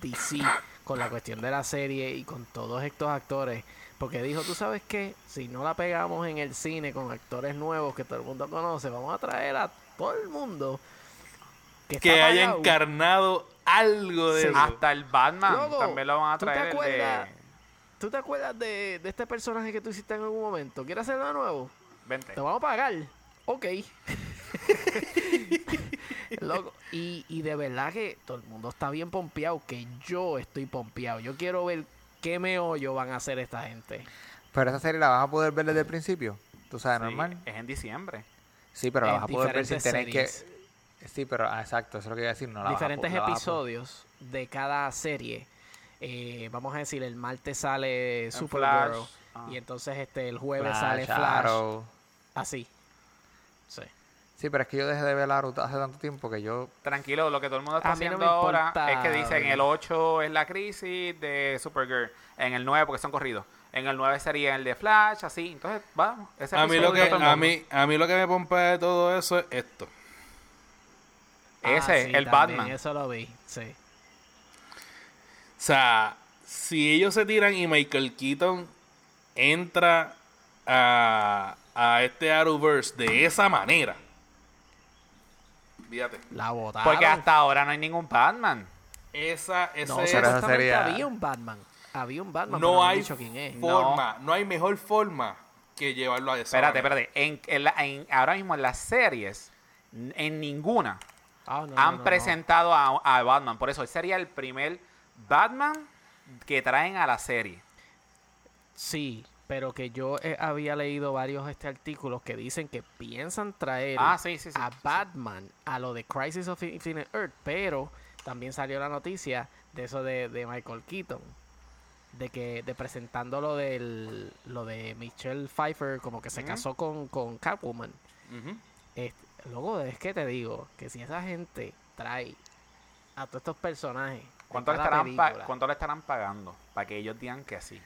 Speaker 1: DC, con la cuestión de la serie y con todos estos actores, porque dijo, tú sabes qué, si no la pegamos en el cine con actores nuevos que todo el mundo conoce, vamos a traer a todo el mundo que,
Speaker 3: haya
Speaker 1: pagado".
Speaker 3: encarnado algo de
Speaker 1: Sí.
Speaker 3: eso.
Speaker 2: Hasta el Batman también lo van a
Speaker 1: ¿tú te
Speaker 2: traer.
Speaker 1: acuerdas?
Speaker 2: de...
Speaker 1: ¿Tú te acuerdas de, de este personaje que tú hiciste en algún momento? ¿Quieres hacerlo de nuevo?
Speaker 2: Vente.
Speaker 1: Te vamos a pagar. Ok. [laughs] Loco. Y, y de verdad que todo el mundo está bien pompeado, que yo estoy pompeado. Yo quiero ver qué meollo van a hacer esta gente.
Speaker 4: Pero esa serie la vas a poder ver desde el principio. Tú sabes,
Speaker 2: Sí,
Speaker 4: normal.
Speaker 2: es en diciembre.
Speaker 4: Sí, pero la
Speaker 1: En
Speaker 4: vas a poder ver sin
Speaker 1: diferentes
Speaker 4: tener
Speaker 1: series.
Speaker 4: que. Sí, pero ah, exacto, eso es lo que iba a decir. No la vas a po-
Speaker 1: Diferentes
Speaker 4: la vas a po-
Speaker 1: episodios de cada serie. Eh, vamos a decir, el martes sale Supergirl.
Speaker 2: Ah.
Speaker 1: Y entonces este el jueves
Speaker 4: Flash,
Speaker 1: sale Flash.
Speaker 4: Arrow.
Speaker 1: Así. Sí.
Speaker 4: Sí, pero es que yo dejé de ver Arrow hace tanto tiempo que yo.
Speaker 2: Tranquilo, lo que todo el mundo está
Speaker 1: A mí no
Speaker 2: haciendo ahora
Speaker 1: importa
Speaker 2: es que dicen
Speaker 1: ver.
Speaker 2: el 8 es la crisis de Supergirl, en el 9 porque son corridos, en el 9 sería el de Flash, así. Entonces, vamos. Ese
Speaker 3: A mí, lo que, a, mí, a mí lo que me pompea de todo eso es esto.
Speaker 2: Ese,
Speaker 1: Ah, sí,
Speaker 2: el
Speaker 1: también,
Speaker 2: Batman.
Speaker 1: Eso lo vi, sí.
Speaker 3: O sea, si ellos se tiran y Michael Keaton entra a, a este Arrowverse de esa manera. Fíjate.
Speaker 1: La botaron.
Speaker 2: Porque hasta ahora no hay ningún Batman.
Speaker 3: Esa, ese,
Speaker 1: No,
Speaker 4: esa sería-
Speaker 1: había un Batman. Había un Batman,
Speaker 3: no
Speaker 1: no
Speaker 3: hay
Speaker 1: dicho quién es.
Speaker 3: forma, no. hay mejor forma que llevarlo a esa
Speaker 2: Espérate,
Speaker 3: manera.
Speaker 2: espérate. En, en la- en- ahora mismo en las series, en ninguna
Speaker 1: Ah, no,
Speaker 2: han
Speaker 1: no, no,
Speaker 2: presentado a, a Batman. Por eso, él sería el primer Batman que traen a la serie.
Speaker 1: Sí, pero que yo eh, había leído varios este artículos que dicen que piensan traer
Speaker 2: Ah, sí, sí, sí.
Speaker 1: a Batman a lo de Crisis of Infinite Earth, pero también salió la noticia de eso de, de Michael Keaton. De que, de presentando lo del, lo de Michelle Pfeiffer, como que se casó con, con Catwoman. Este, luego es que te digo que si esa gente trae a todos estos personajes
Speaker 2: ¿Cuánto le, estarán. ¿Cuánto le estarán pagando para que ellos digan que sí?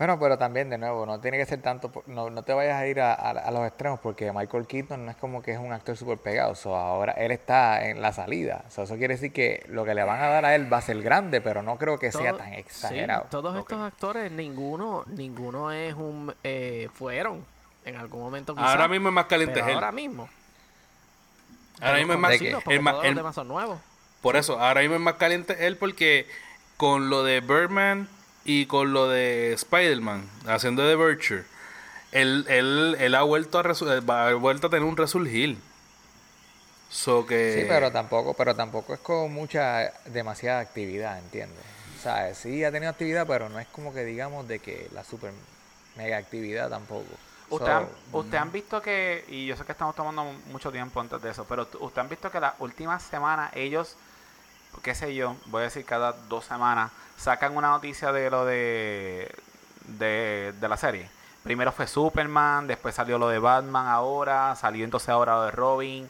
Speaker 4: Bueno, pero también, de nuevo, no tiene que ser tanto, no, no te vayas a ir a, a- a los extremos porque Michael Keaton no es como que es un actor súper pegado, so, ahora él está en la salida, so, eso quiere decir que lo que le van a dar a él va a ser grande, pero no creo que sea tan
Speaker 1: sí,
Speaker 4: exagerado.
Speaker 1: todos estos actores, ninguno, ninguno es un, eh, fueron en algún momento
Speaker 3: Ahora mismo es más caliente
Speaker 1: pero
Speaker 3: él.
Speaker 1: ahora mismo.
Speaker 3: Ahora mismo es más,
Speaker 4: ¿De
Speaker 1: Sí,
Speaker 4: qué?
Speaker 1: porque
Speaker 3: el más-
Speaker 1: todos
Speaker 3: el-
Speaker 1: los demás son nuevos.
Speaker 3: Por eso, ahora mismo es más caliente él porque con lo de Birdman y con lo de Spider-Man, haciendo de Virtue, él, él, él ha vuelto a eh, va- ha vuelto a tener un resurgir. So que
Speaker 4: Sí, pero tampoco, pero tampoco es con mucha, demasiada actividad, ¿entiendes? O sea, sí ha tenido actividad, pero no es como que digamos de que la super mega actividad tampoco.
Speaker 2: Ustedes han,
Speaker 4: So,
Speaker 2: usted han visto que, y yo sé que estamos tomando mucho tiempo antes de eso, pero ustedes han visto que las últimas semanas ellos, qué sé yo, voy a decir cada dos semanas, sacan una noticia de lo de, de, de la serie. Primero fue Superman, después salió lo de Batman ahora, salió entonces ahora lo de Robin.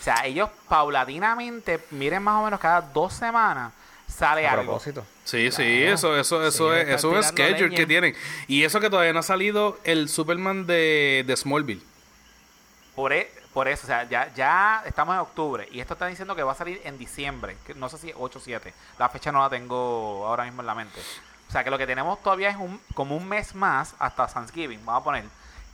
Speaker 2: O sea, ellos paulatinamente, miren más o menos cada dos semanas, sale
Speaker 4: a
Speaker 2: algo.
Speaker 4: propósito.
Speaker 3: Sí, sí, eso, eso, eso
Speaker 1: Sí,
Speaker 3: es, eso es un schedule
Speaker 1: leña.
Speaker 3: que tienen. Y eso que todavía no ha salido el Superman de, de Smallville.
Speaker 2: Por, e- por eso, o sea, ya, ya estamos en octubre y esto está diciendo que va a salir en diciembre, que no sé si 8 o 7. La fecha no la tengo ahora mismo en la mente. O sea, que lo que tenemos todavía es un, como un mes más hasta Thanksgiving, vamos a poner.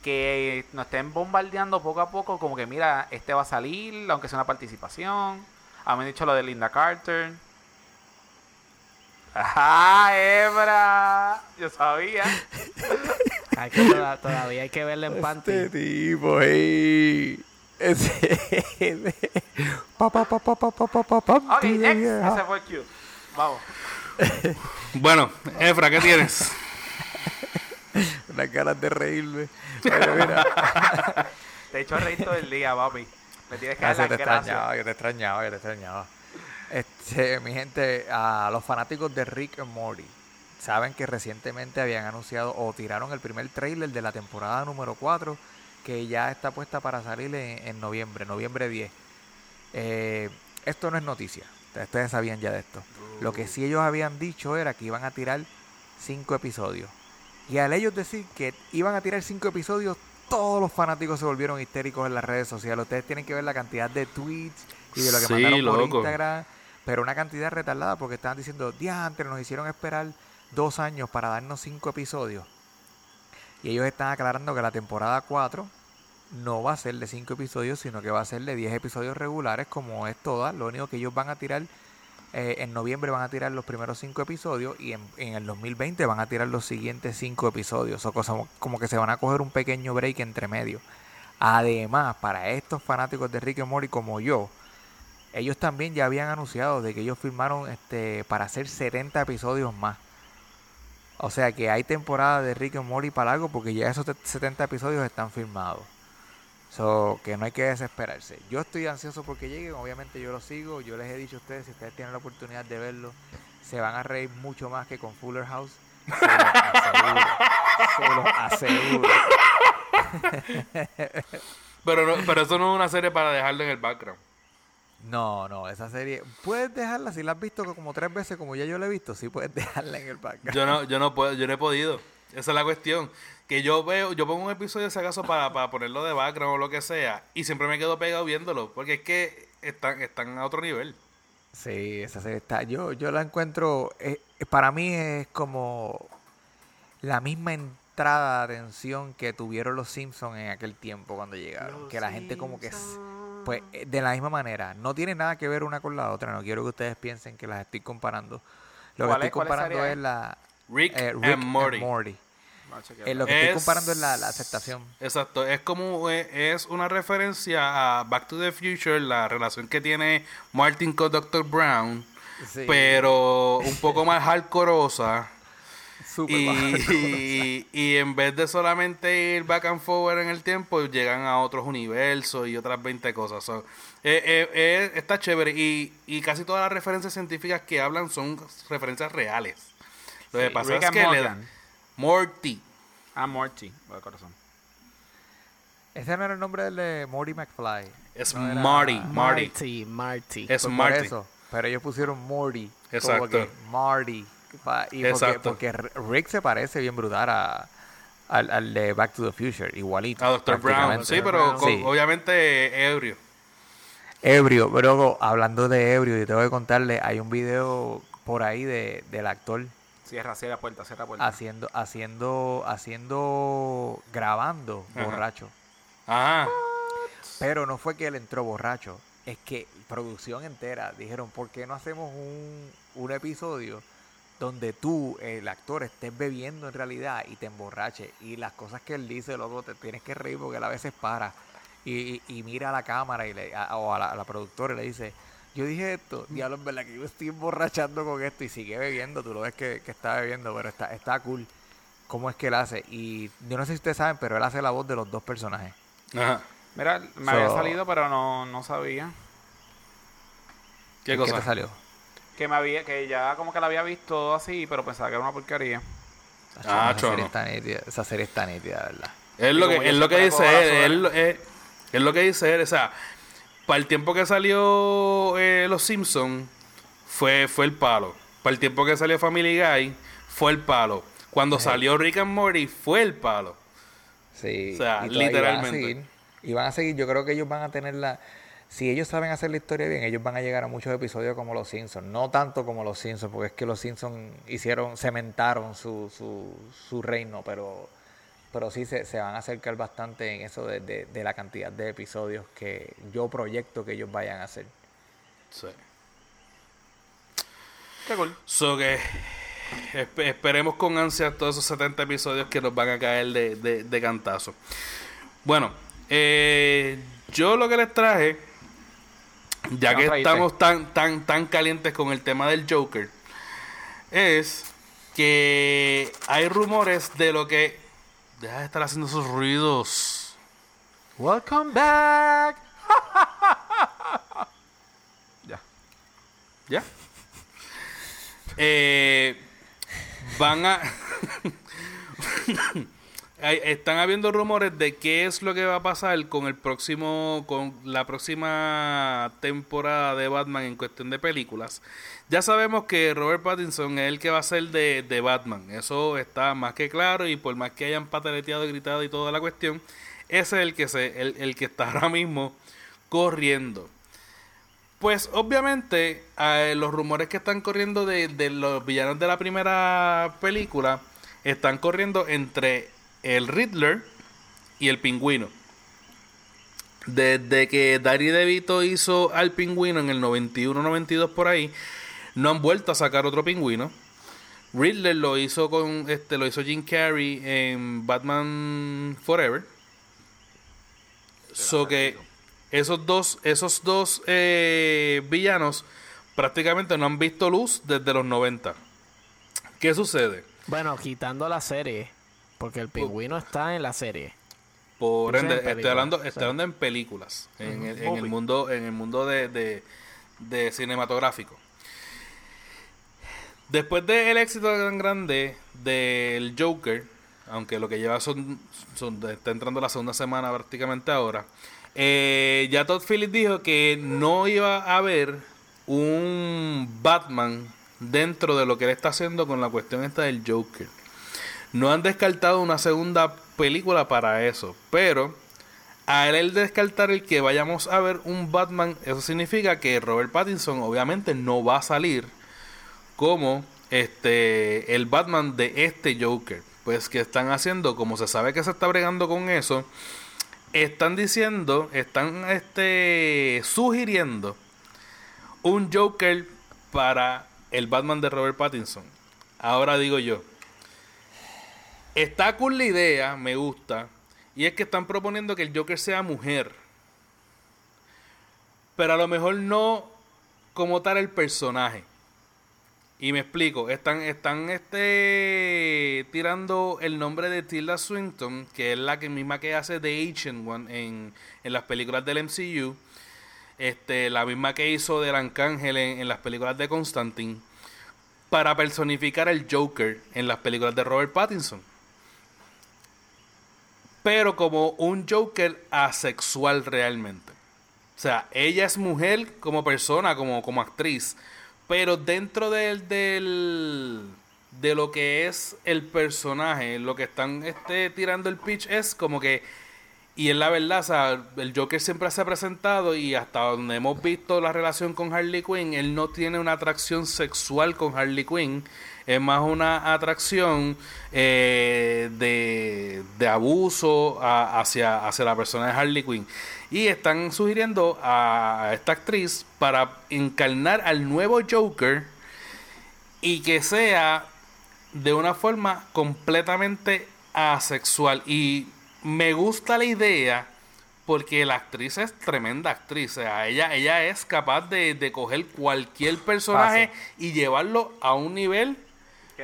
Speaker 2: Que nos estén bombardeando poco a poco, como que mira, este va a salir, aunque sea una participación. Han dicho lo de Linda Carter. ¡Ajá, Ebra! Yo sabía. [laughs]
Speaker 1: Hay que toda- todavía hay que verle en panty.
Speaker 4: Este tipo, ey. Ese. Pa, pa, pa, pa, pa, pa, pa, pa, panty
Speaker 2: Ok, next. Ese fue el cue. Vamos. [laughs]
Speaker 3: Bueno, Efra, ¿qué tienes?
Speaker 4: Unas ganas de reírme. Pero mira. [laughs]
Speaker 2: Te he hecho reír todo el día, papi. Me tienes que
Speaker 4: Ah,
Speaker 2: dar las
Speaker 4: yo te
Speaker 2: gracias.
Speaker 4: extrañaba, yo te extrañaba, yo te extrañaba. Este, mi gente, a los fanáticos de Rick and Morty, saben que recientemente habían anunciado o tiraron el primer trailer de la temporada número 4, que ya está puesta para salir en, en noviembre, noviembre 10. Eh, esto no es noticia, ustedes sabían ya de esto. Lo que sí ellos habían dicho era que iban a tirar cinco episodios. Y al ellos decir que iban a tirar cinco episodios, todos los fanáticos se volvieron histéricos en las redes sociales. Ustedes tienen que ver la cantidad de tweets y de lo que
Speaker 3: Sí,
Speaker 4: mandaron por
Speaker 3: loco.
Speaker 4: Instagram. Pero una cantidad retardada porque estaban diciendo, diantre, nos hicieron esperar dos años para darnos cinco episodios. Y ellos están aclarando que la temporada 4 no va a ser de cinco episodios, sino que va a ser de 10 episodios regulares como es toda. Lo único que ellos van a tirar eh, en noviembre van a tirar los primeros cinco episodios y en, en el 2020 van a tirar los siguientes cinco episodios. O cosa como que se van a coger un pequeño break entre medio. Además, para estos fanáticos de Rick and Morty como yo, ellos también ya habían anunciado de que ellos firmaron este para hacer 70 episodios más. O sea que hay temporada de Rick and Morty para algo porque ya esos 70 episodios están firmados. So, que no hay que desesperarse. Yo estoy ansioso porque lleguen, obviamente yo lo sigo. Yo les he dicho a ustedes, si ustedes tienen la oportunidad de verlo, se van a reír mucho más que con Fuller House. Se los aseguro. Se los aseguro. [laughs]
Speaker 3: Pero, no, pero eso no es una serie para dejarlo en el background.
Speaker 4: No, no, esa serie. Puedes dejarla, si la has visto como tres veces, como ya yo la he visto, sí puedes [laughs] dejarla en el background.
Speaker 3: Yo no, yo no puedo, yo no he podido. Esa es la cuestión. Que yo veo, yo pongo un episodio si acaso para, para ponerlo de background o lo que sea. Y siempre me quedo pegado viéndolo. Porque es que están, están a otro nivel.
Speaker 4: Sí, esa serie está. Yo, yo la encuentro. eh, para mí es como la misma entrada de atención que tuvieron los Simpsons en aquel tiempo cuando llegaron. que la gente como que. Pues eh, de la misma manera. No tiene nada que ver una con la otra. No quiero que ustedes piensen que las estoy comparando. Lo que
Speaker 2: ¿Cuál
Speaker 4: estoy comparando es la.
Speaker 3: Rick,
Speaker 4: eh,
Speaker 3: and Morty.
Speaker 4: Eh, lo que estoy
Speaker 3: Es-
Speaker 4: comparando es la, la aceptación.
Speaker 3: Exacto, es como es, es una referencia a Back to the Future, la relación que tiene Martin con Dr. Brown,
Speaker 4: Sí,
Speaker 3: pero un poco más [laughs] hardcoreosa. Y, y en vez de solamente ir back and forward en el tiempo, llegan a otros universos y otras 20 cosas. So, eh, eh, eh, está chévere. Y, y casi todas las referencias científicas que hablan son referencias reales. Lo que
Speaker 2: Sí,
Speaker 3: pasa
Speaker 2: Rick
Speaker 3: es que le dan Morty.
Speaker 2: Ah, Morty, de corazón.
Speaker 4: Ese no era el nombre del de Morty McFly.
Speaker 3: Es
Speaker 4: No era-
Speaker 3: Marty, Marty.
Speaker 1: Marty, Marty.
Speaker 3: Es
Speaker 4: Pues por
Speaker 3: Marty.
Speaker 4: eso. pero ellos pusieron Morty.
Speaker 3: Exacto.
Speaker 4: Como que Marty. Pa- y porque,
Speaker 3: Exacto.
Speaker 4: porque Rick se parece bien brutal a, al, al de Back to the Future, igualito.
Speaker 3: A Dr. Brown. Sí, pero con-
Speaker 4: Sí.
Speaker 3: obviamente ebrio.
Speaker 4: Ebrio, pero hablando de ebrio, yo tengo que contarle, hay un video por ahí de, del actor
Speaker 2: Cierra, cierra la puerta, cierra la puerta.
Speaker 4: haciendo, haciendo, haciendo, grabando
Speaker 3: Ajá.
Speaker 4: borracho.
Speaker 3: Ajá.
Speaker 4: Pero no fue que él entró borracho, es que producción entera dijeron, ¿por qué no hacemos un, un episodio donde tú, el actor, estés bebiendo en realidad y te emborraches? Y las cosas que él dice, loco, te tienes que reír porque él a veces para y, y- y mira a la cámara y le, a- o a la, a la productora y le dice, yo dije esto, diablo, en verdad que yo estoy emborrachando con esto y sigue bebiendo, tú lo ves que, que está bebiendo, pero está, está cool. ¿Cómo es que él hace? Y yo no sé si ustedes saben, pero él hace la voz de los dos personajes.
Speaker 3: Ajá.
Speaker 2: Mira, me había salido, pero no, no sabía.
Speaker 3: ¿Qué
Speaker 4: ¿Qué
Speaker 3: cosa?
Speaker 4: te salió?
Speaker 2: Que me había, que ya como que la había visto así, pero pensaba que era una porquería.
Speaker 3: Ah,
Speaker 4: esa, serie está nítida, esa serie está nítida, ¿verdad?
Speaker 3: Es lo que, es lo que dice él, es, es lo que dice él, o sea, para el tiempo que salió eh, Los Simpsons fue, fue el palo. Para el tiempo que salió Family Guy fue el palo. Cuando salió Rick and Morty fue el palo.
Speaker 4: Sí,
Speaker 3: O sea,
Speaker 4: y
Speaker 3: literalmente.
Speaker 4: Van a seguir, y van a seguir, yo creo que ellos van a tener la... Si ellos saben hacer la historia bien, ellos van a llegar a muchos episodios como Los Simpsons. No tanto como Los Simpsons, porque es que Los Simpsons hicieron, cementaron su, su, su reino, pero, pero sí se, se van a acercar bastante en eso de, de, de la cantidad de episodios que yo proyecto que ellos vayan a hacer.
Speaker 3: Sí.
Speaker 2: Qué cool.
Speaker 3: So que esp- esperemos con ansia todos esos 70 episodios que nos van a caer de, de, de cantazo. Bueno, eh, yo lo que les traje, ya
Speaker 2: ¿Qué
Speaker 3: que
Speaker 2: trajiste?
Speaker 3: estamos tan, tan, tan calientes con el tema del Joker, es que hay rumores de lo que... Deja de estar haciendo esos ruidos.
Speaker 2: Welcome back. [laughs] ya.
Speaker 3: ¿Ya? Eh, van a... [laughs] Están habiendo rumores de qué es lo que va a pasar con el próximo, con la próxima temporada de Batman en cuestión de películas. Ya sabemos que Robert Pattinson es el que va a ser de, de Batman. Eso está más que claro y por más que hayan pataleteado y gritado y toda la cuestión, ese es el que se, el, el que está [laughs] ahora mismo corriendo. Pues obviamente eh, los rumores que están corriendo de, de los villanos de la primera película están corriendo entre el Riddler y el pingüino. Desde que Danny DeVito hizo al pingüino en el 91-92 por ahí, no han vuelto a sacar otro pingüino. Riddler lo hizo con este lo hizo Jim Carrey en Batman Forever. So que esos dos, esos dos eh, villanos prácticamente no han visto luz desde los 90. ¿Qué sucede?
Speaker 1: Bueno, quitando la serie, porque el pingüino está en la serie.
Speaker 3: Por
Speaker 1: en
Speaker 3: ende, estoy hablando, estoy
Speaker 1: sí.
Speaker 3: hablando en películas, en, el, en el
Speaker 2: Movie.
Speaker 3: mundo, en el mundo de, de- de cinematográfico. Después del éxito tan grande del Joker, aunque lo que lleva son, son- está entrando la segunda semana prácticamente ahora, eh, ya Todd Phillips dijo que no iba a haber un Batman dentro de lo que él está haciendo con la cuestión esta del Joker. No han descartado una segunda película para eso, pero al él descartar el que vayamos a ver un Batman, eso significa que Robert Pattinson obviamente no va a salir como este el Batman de este Joker. Pues que están haciendo, como se sabe que se está bregando con eso, están diciendo, están este sugiriendo un Joker para el Batman de Robert Pattinson. Ahora digo yo, está con la idea, me gusta, y es que están proponiendo que el Joker sea mujer. Pero a lo mejor no como tal el personaje. Y me explico, están, están este, tirando el nombre de Tilda Swinton, que es la que misma que hace The Ancient One en, en las películas del MCU. Este, la misma que hizo del Arcángel en, en las películas de Constantine. Para personificar al Joker en las películas de Robert Pattinson. Pero como un Joker asexual realmente. O sea, ella es mujer como persona, como, como actriz. Pero dentro del, del, de lo que es el personaje, lo que están este, tirando el pitch es como que y es la verdad, o sea, el Joker siempre se ha presentado y hasta donde hemos visto la relación con Harley Quinn, él no tiene una atracción sexual con Harley Quinn, es más una atracción eh, de, de, abuso hacia, hacia la persona de Harley Quinn. Y están sugiriendo a esta actriz para encarnar al nuevo Joker y que sea de una forma completamente asexual. Y me gusta la idea porque la actriz es tremenda actriz. O sea, ella, ella es capaz de, de coger cualquier personaje y llevarlo a un nivel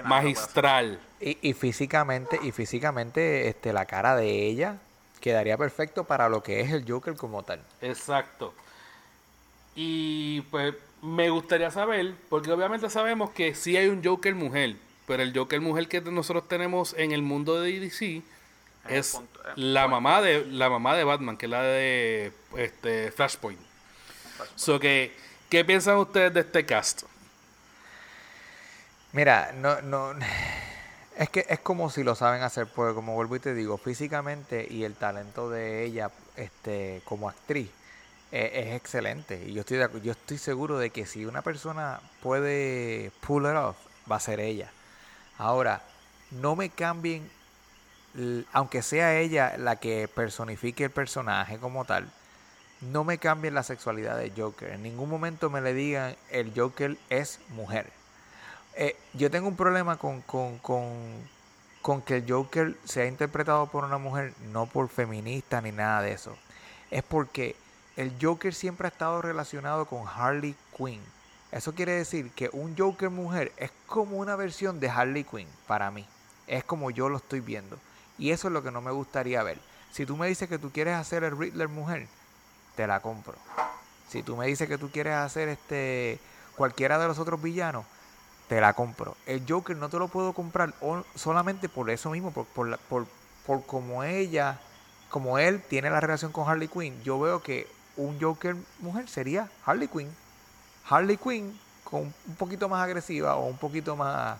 Speaker 3: magistral.
Speaker 4: Y, y, físicamente, y físicamente, este, la cara de ella quedaría perfecto para lo que es el Joker como tal.
Speaker 3: Exacto. Y pues me gustaría saber, porque obviamente sabemos que sí hay un Joker mujer, pero el Joker mujer que nosotros tenemos en el mundo de DC es la mamá de la mamá de Batman, que es la de este Flashpoint. So que, ¿qué piensan ustedes de este cast?
Speaker 4: Mira, no, no, [sighs] es que es como si lo saben hacer, porque como vuelvo y te digo, físicamente y el talento de ella, este, como actriz, e, es, excelente. Y yo estoy, yo estoy seguro de que si una persona puede pull it off, va a ser ella. Ahora, no me cambien aunque sea ella la que personifique el personaje como tal, no me cambien la sexualidad de Joker. En ningún momento me le digan el Joker es mujer. Eh, yo tengo un problema con, con, con, que el Joker sea interpretado por una mujer, no por feminista ni nada de eso. Es porque el Joker siempre ha estado relacionado con Harley Quinn. Eso quiere decir que un Joker mujer es como una versión de Harley Quinn para mí. Es como yo lo estoy viendo. Y eso es lo que no me gustaría ver. Si tú me dices que tú quieres hacer el Riddler mujer, te la compro. Si tú me dices que tú quieres hacer este cualquiera de los otros villanos, te la compro. El Joker no te lo puedo comprar solamente por eso mismo, por, por, por, por como ella, como él tiene la relación con Harley Quinn. Yo veo que un Joker mujer sería Harley Quinn. Harley Quinn con un poquito más agresiva o un poquito más,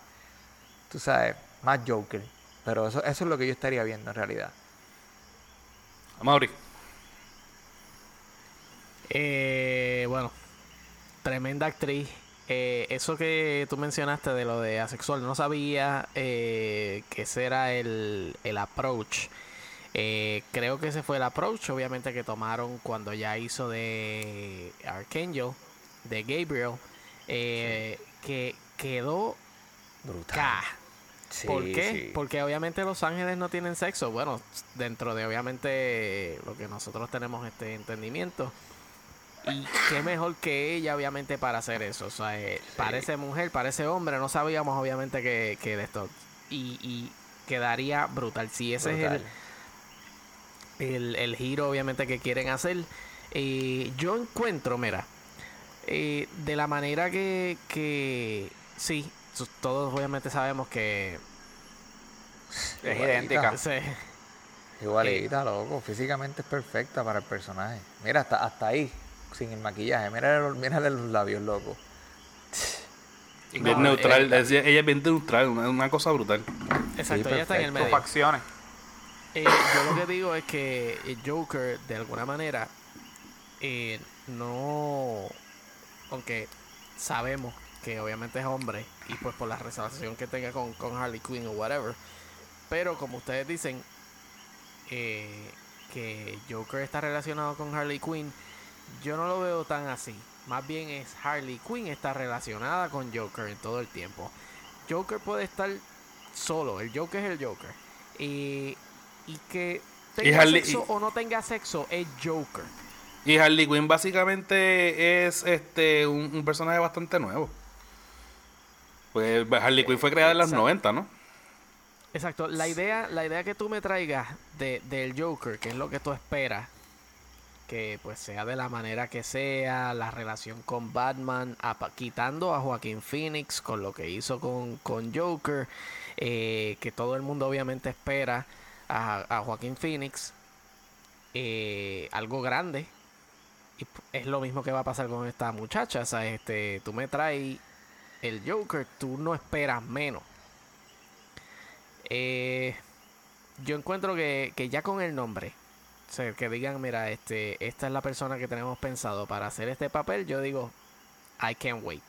Speaker 4: tú sabes, más Joker. Pero eso, eso es lo que yo estaría viendo en realidad.
Speaker 3: Mauri.
Speaker 1: Eh, bueno, tremenda actriz. Eh, eso que tú mencionaste de lo de asexual, no sabía eh, que ese era el, el approach. Eh, creo que ese fue el approach, obviamente, que tomaron cuando ya hizo de Archangel, de Gabriel, que quedó
Speaker 4: brutal.
Speaker 1: ¿Por qué? Porque obviamente los ángeles no tienen sexo. Bueno, dentro de obviamente lo que nosotros tenemos este entendimiento. Y qué mejor que ella, obviamente, para hacer eso. O sea, eh, parece mujer, parece hombre. No sabíamos, obviamente, que, que de esto. Y, quedaría brutal. Si ese es el, el, giro, obviamente, que quieren hacer. Eh, yo encuentro, mira, eh, de la manera que, que sí, todos obviamente sabemos que
Speaker 4: es idéntica. Sí. Igualita, loco. Físicamente es perfecta para el personaje. Mira, hasta, hasta ahí, sin el maquillaje. Mira, los labios, loco.
Speaker 3: Bien neutral. Eh, ella, es bien neutral, una, cosa brutal.
Speaker 1: Exacto, ella está en el medio.
Speaker 2: facciones.
Speaker 1: Eh, yo lo que digo es que el Joker, de alguna manera, eh, no. Aunque sabemos que obviamente es hombre, y pues por la relación que tenga con, con Harley Quinn o whatever. Pero como ustedes dicen, eh, que Joker está relacionado con Harley Quinn, yo no lo veo tan así. Más bien es Harley Quinn está relacionada con Joker en todo el tiempo. Joker puede estar solo, el Joker es el Joker. y que tenga sexo o no tenga sexo es Joker.
Speaker 3: Y Harley Quinn básicamente es este un personaje bastante nuevo. Pues Harley Quinn fue creada en los 90, ¿no?
Speaker 1: Exacto. La idea, la idea que tú me traigas de, del Joker, que es lo que tú esperas, que pues sea de la manera que sea, la relación con Batman, quitando a Joaquín Phoenix con lo que hizo con, con Joker, eh, que todo el mundo obviamente espera a, a Joaquín Phoenix, eh, algo grande, Y es lo mismo que va a pasar con esta muchacha. O sea, este, tú me traes el Joker, tú no esperas menos. Eh, yo encuentro que, que ya con el nombre, o sea, que digan, mira, este, esta es la persona que tenemos pensado para hacer este papel, yo digo, I can't wait.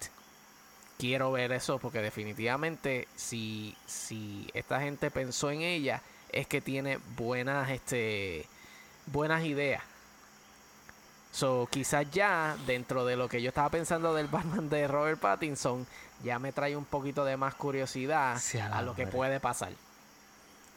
Speaker 1: Quiero ver eso porque definitivamente si, si esta gente pensó en ella, es que tiene buenas, este, buenas ideas. So, quizás ya dentro de lo que yo estaba pensando del [laughs] Batman de Robert Pattinson, ya me trae un poquito de más curiosidad
Speaker 4: Sí, a
Speaker 1: lo que puede pasar.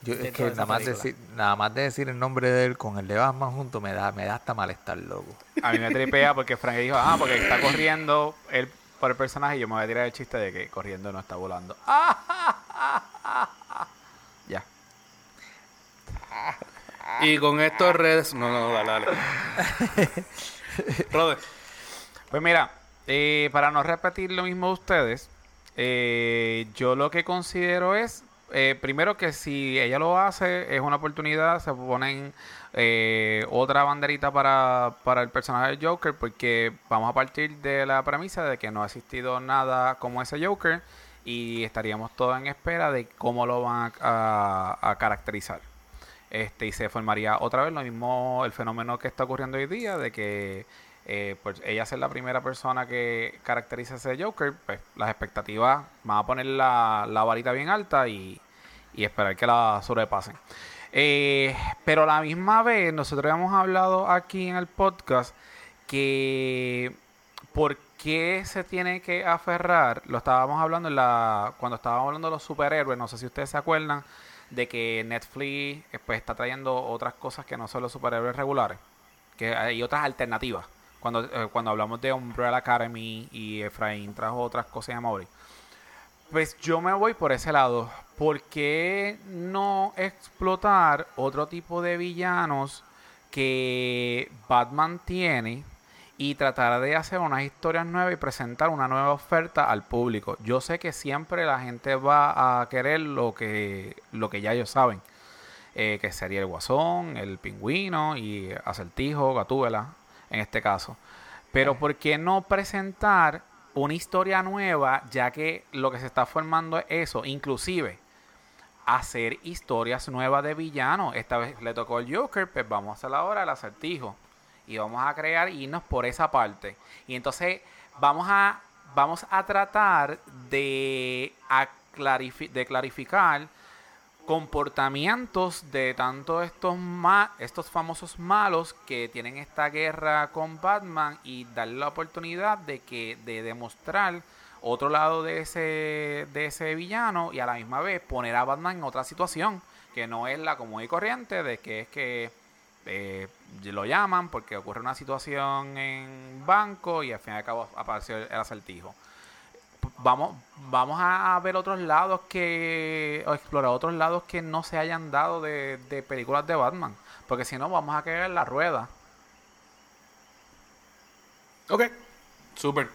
Speaker 4: Yo, es que nada más, decir, nada más de decir el nombre de él con el de Batman junto me da, me da hasta malestar, loco.
Speaker 2: A mí me tripea porque Frank dijo, ah, porque está corriendo él por el personaje y yo me voy a tirar el chiste de que corriendo no está volando. [laughs] ya.
Speaker 3: Y con estos redes. No, no, dale, dale. [laughs] Rode.
Speaker 2: Pues mira, eh, para no repetir lo mismo de ustedes, eh, yo lo que considero es, eh, primero que si ella lo hace, es una oportunidad, se ponen eh, otra banderita para, para el personaje del Joker, porque vamos a partir de la premisa de que no ha existido nada como ese Joker y estaríamos todos en espera de cómo lo van a, a- a caracterizar. Este, y se formaría otra vez lo mismo el fenómeno que está ocurriendo hoy día de que eh, pues ella ser la primera persona que caracteriza ese Joker, pues las expectativas van a poner la, la varita bien alta y, y esperar que la sobrepasen. Eh, pero a la misma vez, nosotros hemos hablado aquí en el podcast que por qué se tiene que aferrar, lo estábamos hablando en la, cuando estábamos hablando de los superhéroes, no sé si ustedes se acuerdan, de que Netflix eh, pues, está trayendo otras cosas que no son los superhéroes regulares, que hay otras alternativas. Cuando, eh, cuando hablamos de Umbrella Academy y Efraín trajo otras cosas de Mauri. Pues yo me voy por ese lado. ¿Por qué no explotar otro tipo de villanos que Batman tiene y tratar de hacer unas historias nuevas y presentar una nueva oferta al público? Yo sé que siempre la gente va a querer lo que, lo que ya ellos saben. eh, que sería el Guasón, el Pingüino y Acertijo, Gatúbela, en este caso. Pero ¿por qué no presentar una historia nueva, ya que lo que se está formando es eso, inclusive hacer historias nuevas de villanos. Esta vez le tocó el Joker, pues vamos a hacer ahora el acertijo. Y vamos a crear y irnos por esa parte. Y entonces vamos a, vamos a tratar de, a de clarificar comportamientos de tanto estos ma estos famosos malos que tienen esta guerra con Batman y darle la oportunidad de que de demostrar otro lado de ese de ese villano y a la misma vez poner a Batman en otra situación que no es la común y corriente de que es que eh, lo llaman porque ocurre una situación en banco y al fin y al cabo apareció el, el acertijo vamos vamos a ver otros lados que o explorar otros lados que no se hayan dado de, de películas de Batman porque si no vamos a caer en la rueda
Speaker 3: Ok, súper.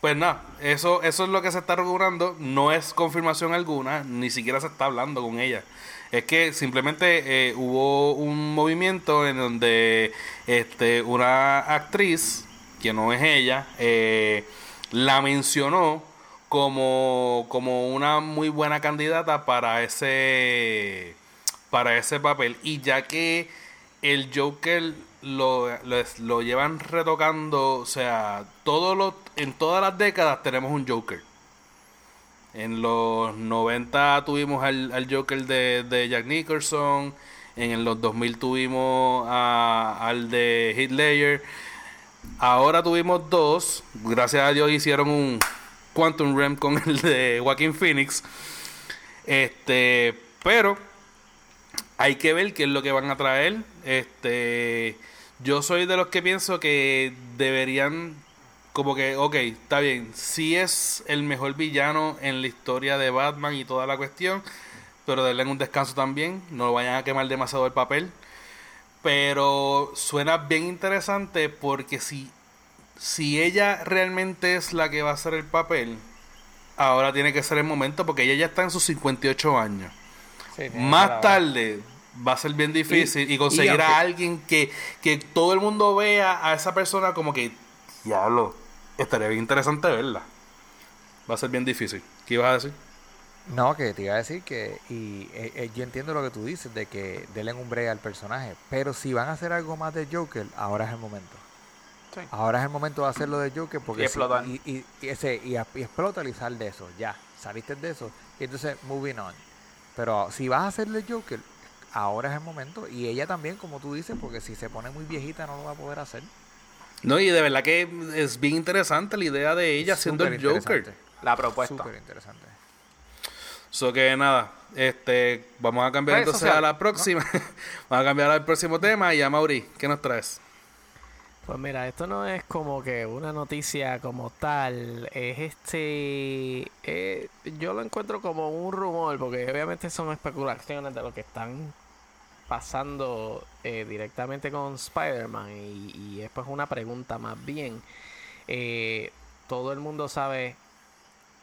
Speaker 3: Pues nada, eso, eso es lo que se está regulando. No es confirmación alguna, ni siquiera se está hablando con ella. Es que simplemente eh, hubo un movimiento en donde este, una actriz, que no es ella, eh, la mencionó como, como una muy buena candidata para ese, para ese papel. Y ya que el Joker lo, lo, llevan retocando, o sea, todos los, en todas las décadas tenemos un Joker. En los 90 tuvimos al, al Joker de, de Jack Nicholson. En los 2000 tuvimos a- al de Heath Ledger. Ahora tuvimos dos. Gracias a Dios hicieron un Quantum Realm con [laughs] el de Joaquin Phoenix. Este, pero hay que ver qué es lo que van a traer. Este, yo soy de los que pienso que deberían, como que, ok, está bien, sí es el mejor villano en la historia de Batman y toda la cuestión, pero denle un descanso también, no vayan a quemar demasiado el papel. Pero suena bien interesante porque si, si ella realmente es la que va a hacer el papel, ahora tiene que ser el momento porque ella ya está en sus 58 años.
Speaker 4: Sí,
Speaker 3: Más tarde va a ser bien difícil y,
Speaker 4: Y-
Speaker 3: conseguir
Speaker 4: y aunque-
Speaker 3: a alguien que, que todo el mundo vea a esa persona como que, diablo, estaría bien interesante verla. Va a ser bien difícil. ¿Qué ibas a decir?
Speaker 4: No, que te iba a decir que, y eh, eh, yo entiendo lo que tú dices, de que denle un break al personaje, pero si van a hacer algo más de Joker, ahora es el momento.
Speaker 2: Sí.
Speaker 4: Ahora es el momento de hacerlo de Joker porque
Speaker 2: Y
Speaker 4: si-
Speaker 2: explotar.
Speaker 4: y, y, y ese, y, a- y explotar y sal de eso, ya, saliste de eso, y entonces moving on. Pero si vas a hacerle Joker, ahora es el momento, y ella también, como tú dices, porque si se pone muy viejita no lo va a poder hacer.
Speaker 3: No, y de verdad que es bien interesante la idea de ella siendo el Joker.
Speaker 2: La propuesta.
Speaker 4: Súper interesante.
Speaker 3: So que nada, este, vamos a cambiar entonces a la próxima. [laughs] vamos a cambiar al próximo tema y a Mauri, ¿qué nos traes?
Speaker 1: Pues mira, esto no es como que una noticia como tal, es este, eh, yo lo encuentro como un rumor, porque obviamente son especulaciones de lo que están pasando eh, directamente con Spider-Man y, y es pues una pregunta más bien. Eh, todo el mundo sabe,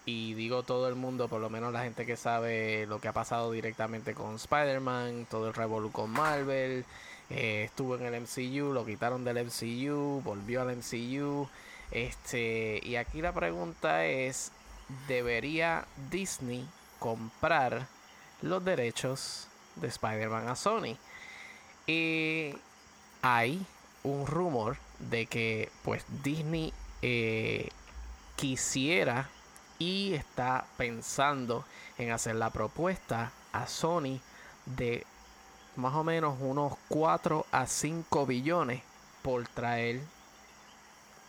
Speaker 1: y digo todo el mundo, por lo menos la gente que sabe lo que ha pasado directamente con Spider-Man, todo el revolú con Marvel, eh, estuvo en el MCU, lo quitaron del MCU, volvió al MCU. Este, y aquí la pregunta es, ¿debería Disney comprar los derechos de Spider-Man a Sony? Y hay un rumor de que pues Disney eh, quisiera y está pensando en hacer la propuesta a Sony de más o menos unos 4 a 5 billones por traer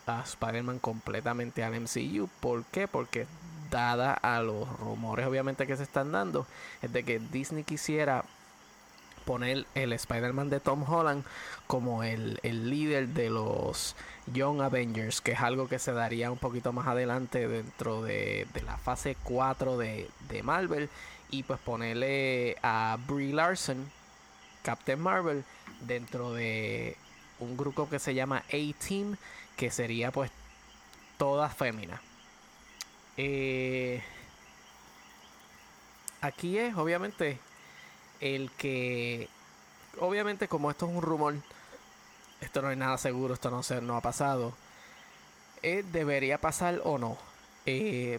Speaker 1: a Spider-Man completamente al MCU. ¿Por qué? Porque dada a los rumores obviamente que se están dando, es de que Disney quisiera poner el Spider-Man de Tom Holland como el, el líder de los Young Avengers, que es algo que se daría un poquito más adelante dentro de, de la fase 4 de, de Marvel. Y pues ponerle a Brie Larson, Captain Marvel, dentro de un grupo que se llama A-Team, que sería pues todas féminas. Eh, aquí es obviamente el que obviamente como esto es un rumor esto no es nada seguro esto no se no ha pasado eh, debería pasar o no Eh,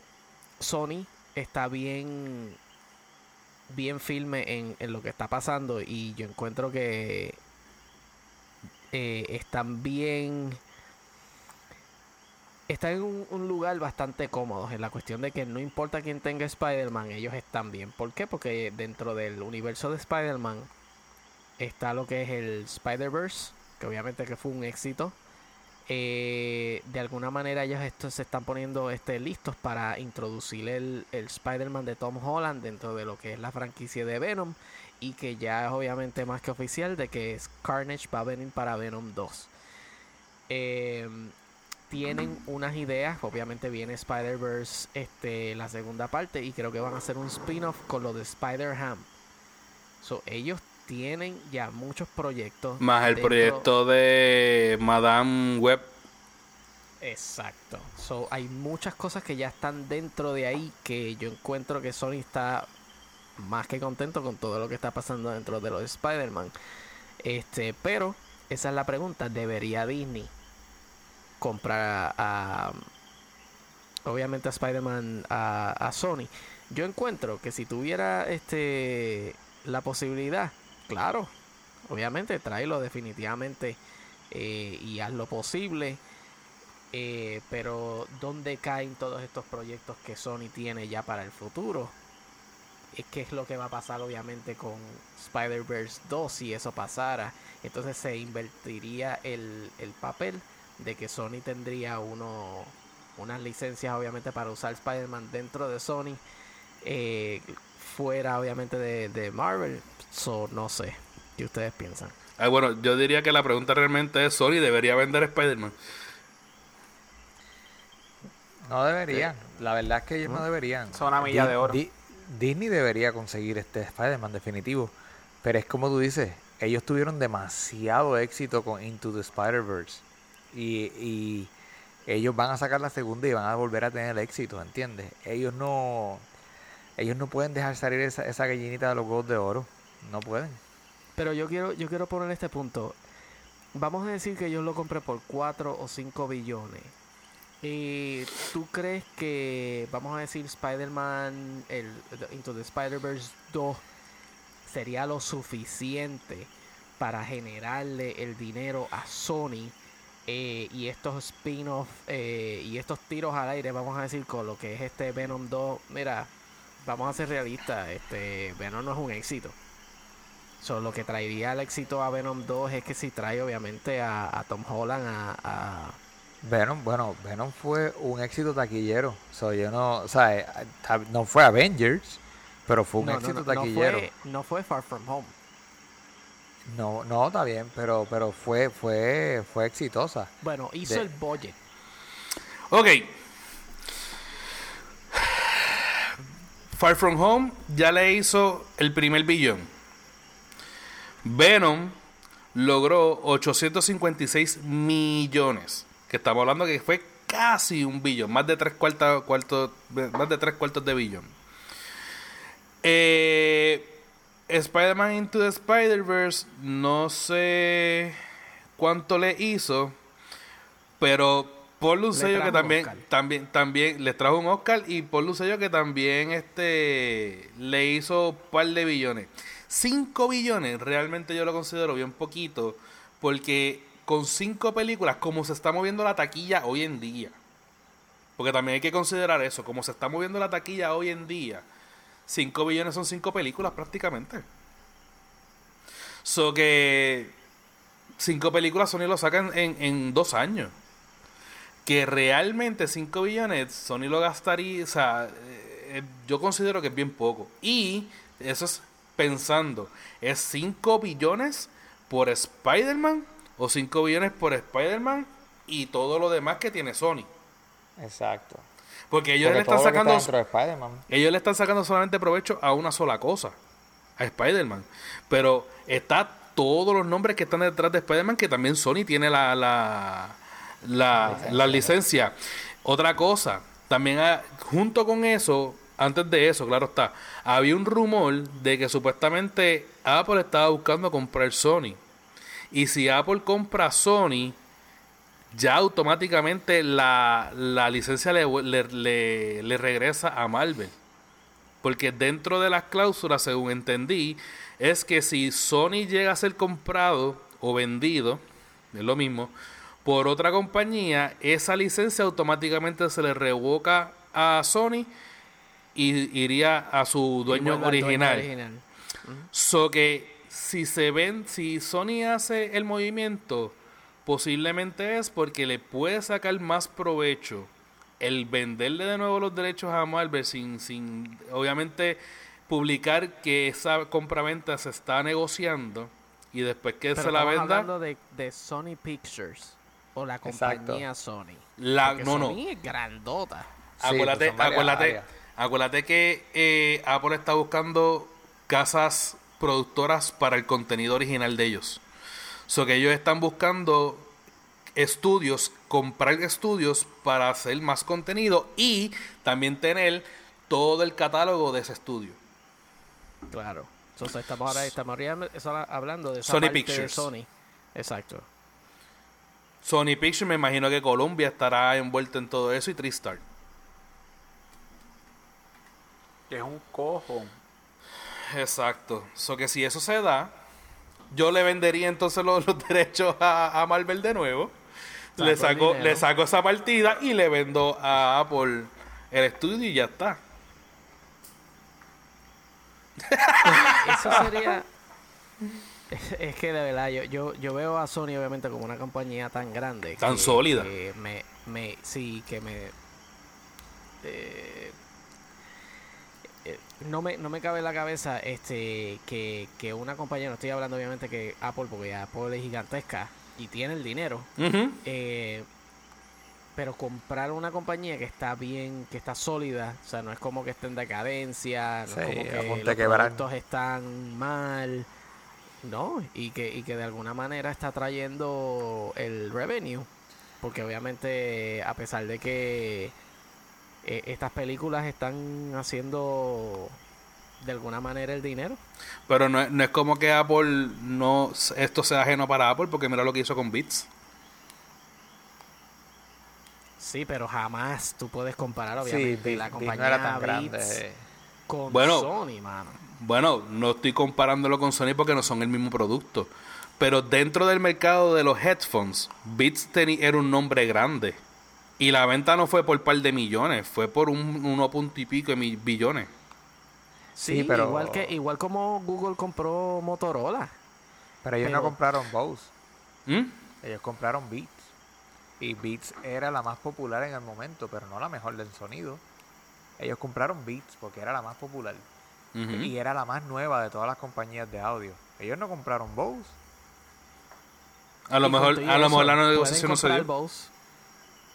Speaker 1: Sony está bien bien firme en, en lo que está pasando y yo encuentro que eh, están bien están en un, lugar bastante cómodo en la cuestión de que no importa quién tenga Spider-Man, ellos están bien. ¿Por qué? Porque dentro del universo de Spider-Man está lo que es el Spider-Verse, que obviamente que fue un éxito. Eh, de alguna manera ellos esto, se están poniendo este, listos para introducir el, el Spider-Man de Tom Holland dentro de lo que es la franquicia de Venom y que ya es obviamente más que oficial de que Carnage va a venir para Venom 2. Eh, tienen unas ideas, obviamente viene Spider-Verse este, la segunda parte y creo que van a hacer un spin-off con lo de Spider-Ham. So, ellos tienen ya muchos proyectos.
Speaker 3: Más el
Speaker 1: dentro-
Speaker 3: proyecto de Madame Web.
Speaker 1: Exacto. So, hay muchas cosas que ya están dentro de ahí que yo encuentro que Sony está más que contento con todo lo que está pasando dentro de los Spider-Man. Este, pero esa es la pregunta, ¿debería Disney comprar a, a- obviamente a Spider-Man a, a Sony? Yo encuentro que si tuviera este la posibilidad, claro, obviamente tráelo definitivamente eh, y haz lo posible. Eh, pero ¿dónde caen todos estos proyectos que Sony tiene ya para el futuro? Es que es lo que va a pasar obviamente con Spider-Verse 2 si eso pasara. Entonces se invertiría el, el papel de que Sony tendría uno, unas licencias obviamente para usar Spider-Man dentro de Sony. eh, fuera obviamente de, de Marvel. So, no sé. ¿Qué ustedes piensan?
Speaker 3: Ah, bueno, yo diría que la pregunta realmente es: ¿Sony debería vender Spider-Man?
Speaker 4: No deberían. La verdad es que ellos no deberían.
Speaker 2: Son una milla
Speaker 4: Di-
Speaker 2: de oro.
Speaker 4: Di- Disney debería conseguir este Spider-Man definitivo. Pero es como tú dices, ellos tuvieron demasiado éxito con Into the Spider-Verse. Y, y ellos van a sacar la segunda y van a volver a tener éxito, ¿entiendes? Ellos no ellos no pueden dejar salir esa, esa gallinita de los huevos de oro. No pueden.
Speaker 1: Pero yo quiero, yo quiero poner este punto. Vamos a decir que yo lo compré por 4 o 5 billones. ¿Y tú crees que, vamos a decir, Spider-Man, el Into the Spider-Verse 2 sería lo suficiente para generarle el dinero a Sony eh, y estos spin-off eh, y estos tiros al aire, vamos a decir, con lo que es este Venom 2? Mira, vamos a ser realistas, este Venom no es un éxito. So, lo que traería el éxito a Venom 2 es que si trae obviamente a, a Tom Holland a, a-
Speaker 4: Venom, bueno, Venom fue un éxito taquillero. So, yo no, o sea, eh, no fue Avengers, pero fue un
Speaker 1: no,
Speaker 4: éxito
Speaker 1: no, no
Speaker 4: taquillero.
Speaker 1: fue, no fue Far From Home.
Speaker 4: No, no, está bien, pero, pero fue, fue, fue exitosa.
Speaker 1: Bueno, hizo
Speaker 4: De-
Speaker 1: el budget.
Speaker 3: Ok. Far From Home ya le hizo el primer billón. Venom logró 856 millones. Que estamos hablando que fue casi un billón. Más de tres cuartos, más de tres cuartos de billón. Eh, Spider-Man Into the Spider-Verse, no sé cuánto le hizo, pero
Speaker 1: Le
Speaker 3: sello que también, también, también le trajo un Oscar y ponle un sello que también este le hizo un par de billones. 5 billones realmente yo lo considero bien poquito, porque con cinco películas, como se está moviendo la taquilla hoy en día, porque también hay que considerar eso, como se está moviendo la taquilla hoy en día, 5 billones son 5 películas prácticamente. So que 5 películas Sony lo sacan en, en dos años. Que realmente 5 billones Sony lo gastaría, o sea, eh, yo considero que es bien poco. Y eso es pensando, ¿es 5 billones por Spider-Man o 5 billones por Spider-Man y todo lo demás que tiene Sony?
Speaker 4: Exacto.
Speaker 3: Porque ellos
Speaker 4: Porque
Speaker 3: le están
Speaker 4: está
Speaker 3: sacando
Speaker 4: de
Speaker 3: ellos le están sacando solamente provecho a una sola cosa, a Spider-Man. Pero está todos los nombres que están detrás de Spider-Man, que también Sony tiene la, la, la,
Speaker 4: Licencia.
Speaker 3: Otra cosa, también ah, junto con eso, antes de eso, claro está, había un rumor de que supuestamente Apple estaba buscando comprar Sony. Y si Apple compra Sony, ya automáticamente la, la licencia le, le, le- le regresa a Marvel. Porque dentro de las cláusulas, según entendí, es que si Sony llega a ser comprado o vendido, es lo mismo, por otra compañía, esa licencia automáticamente se le revoca a Sony y iría a su dueño original.
Speaker 1: original.
Speaker 3: So que si se ven, si Sony hace el movimiento, posiblemente es porque le puede sacar más provecho el venderle de nuevo los derechos a Marvel sin, sin obviamente publicar que esa compraventa se está negociando y después que
Speaker 1: Pero
Speaker 3: se la
Speaker 1: estamos
Speaker 3: venda
Speaker 1: hablando de, de Sony Pictures o la
Speaker 4: Exacto.
Speaker 1: compañía Sony.
Speaker 3: la
Speaker 1: Porque
Speaker 3: no no
Speaker 1: Sony es grandota.
Speaker 3: Acuérdate,
Speaker 4: pues
Speaker 3: acuérdate,
Speaker 4: áreas.
Speaker 3: acuérdate que eh, Apple está buscando casas productoras para el contenido original de ellos. So que ellos están buscando estudios, comprar estudios para hacer más contenido y también tener todo el catálogo de ese estudio.
Speaker 1: Claro. Entonces estamos ahora estamos hablando de esa
Speaker 3: Sony
Speaker 1: parte de
Speaker 3: Pictures.
Speaker 1: Sony. Exacto.
Speaker 3: Sony Pictures me imagino que Columbia estará envuelto en todo eso y Tristar.
Speaker 2: Es un cojón.
Speaker 3: Exacto. So que si eso se da, yo le vendería entonces los, [laughs] los derechos a, a Marvel de nuevo.
Speaker 1: Saco
Speaker 3: le saco, le saco esa partida y le vendo a Apple el estudio y ya está.
Speaker 1: Eso sería. Es, es que de verdad, yo, yo, yo veo a Sony obviamente como una compañía tan grande.
Speaker 3: Tan
Speaker 1: que-
Speaker 3: sólida.
Speaker 1: que me, me, sí, que me. eh, eh, no me, no me cabe en la cabeza este que, que una compañía, no estoy hablando obviamente que Apple, porque Apple es gigantesca y tiene el dinero, eh, pero comprar una compañía que está bien, que está sólida, o sea, no es como que esté en decadencia, no
Speaker 4: Sí,
Speaker 1: es como que los
Speaker 4: quebrar.
Speaker 1: productos están mal, no, y que, y que de alguna manera está trayendo el revenue, porque obviamente a pesar de que eh, estas películas están haciendo de alguna manera el dinero.
Speaker 3: Pero no, es- no es como que Apple no esto sea ajeno para Apple, porque mira lo que hizo con Beats.
Speaker 1: Sí, pero jamás tú puedes comparar,
Speaker 4: Sí,
Speaker 1: obviamente,
Speaker 4: Beats-
Speaker 1: la
Speaker 4: Beats
Speaker 1: compañía
Speaker 4: no era tan
Speaker 1: Beats
Speaker 4: grande.
Speaker 1: Con
Speaker 3: Bueno.
Speaker 1: Sony, mano.
Speaker 3: Bueno, no estoy comparándolo con Sony porque no son el mismo producto. Pero dentro del mercado de los headphones, Beats era un nombre grande. Y la venta no fue por par de millones, fue por un uno punto y pico de billones.
Speaker 1: Sí,
Speaker 4: Sí, pero-
Speaker 1: igual que igual como Google compró Motorola.
Speaker 4: Pero ellos
Speaker 1: Pero-
Speaker 4: no compraron Bose.
Speaker 3: ¿Mm?
Speaker 4: Ellos compraron Beats. Y Beats era la más popular en el momento, pero no la mejor del sonido. Ellos compraron Beats porque era la más popular. Y era la más nueva de todas las compañías de audio. Ellos no compraron Bose.
Speaker 3: A lo
Speaker 1: Y
Speaker 3: mejor, a lo mejor la
Speaker 1: pueden
Speaker 3: negociación no se
Speaker 1: comprar
Speaker 3: dio.
Speaker 1: Bose,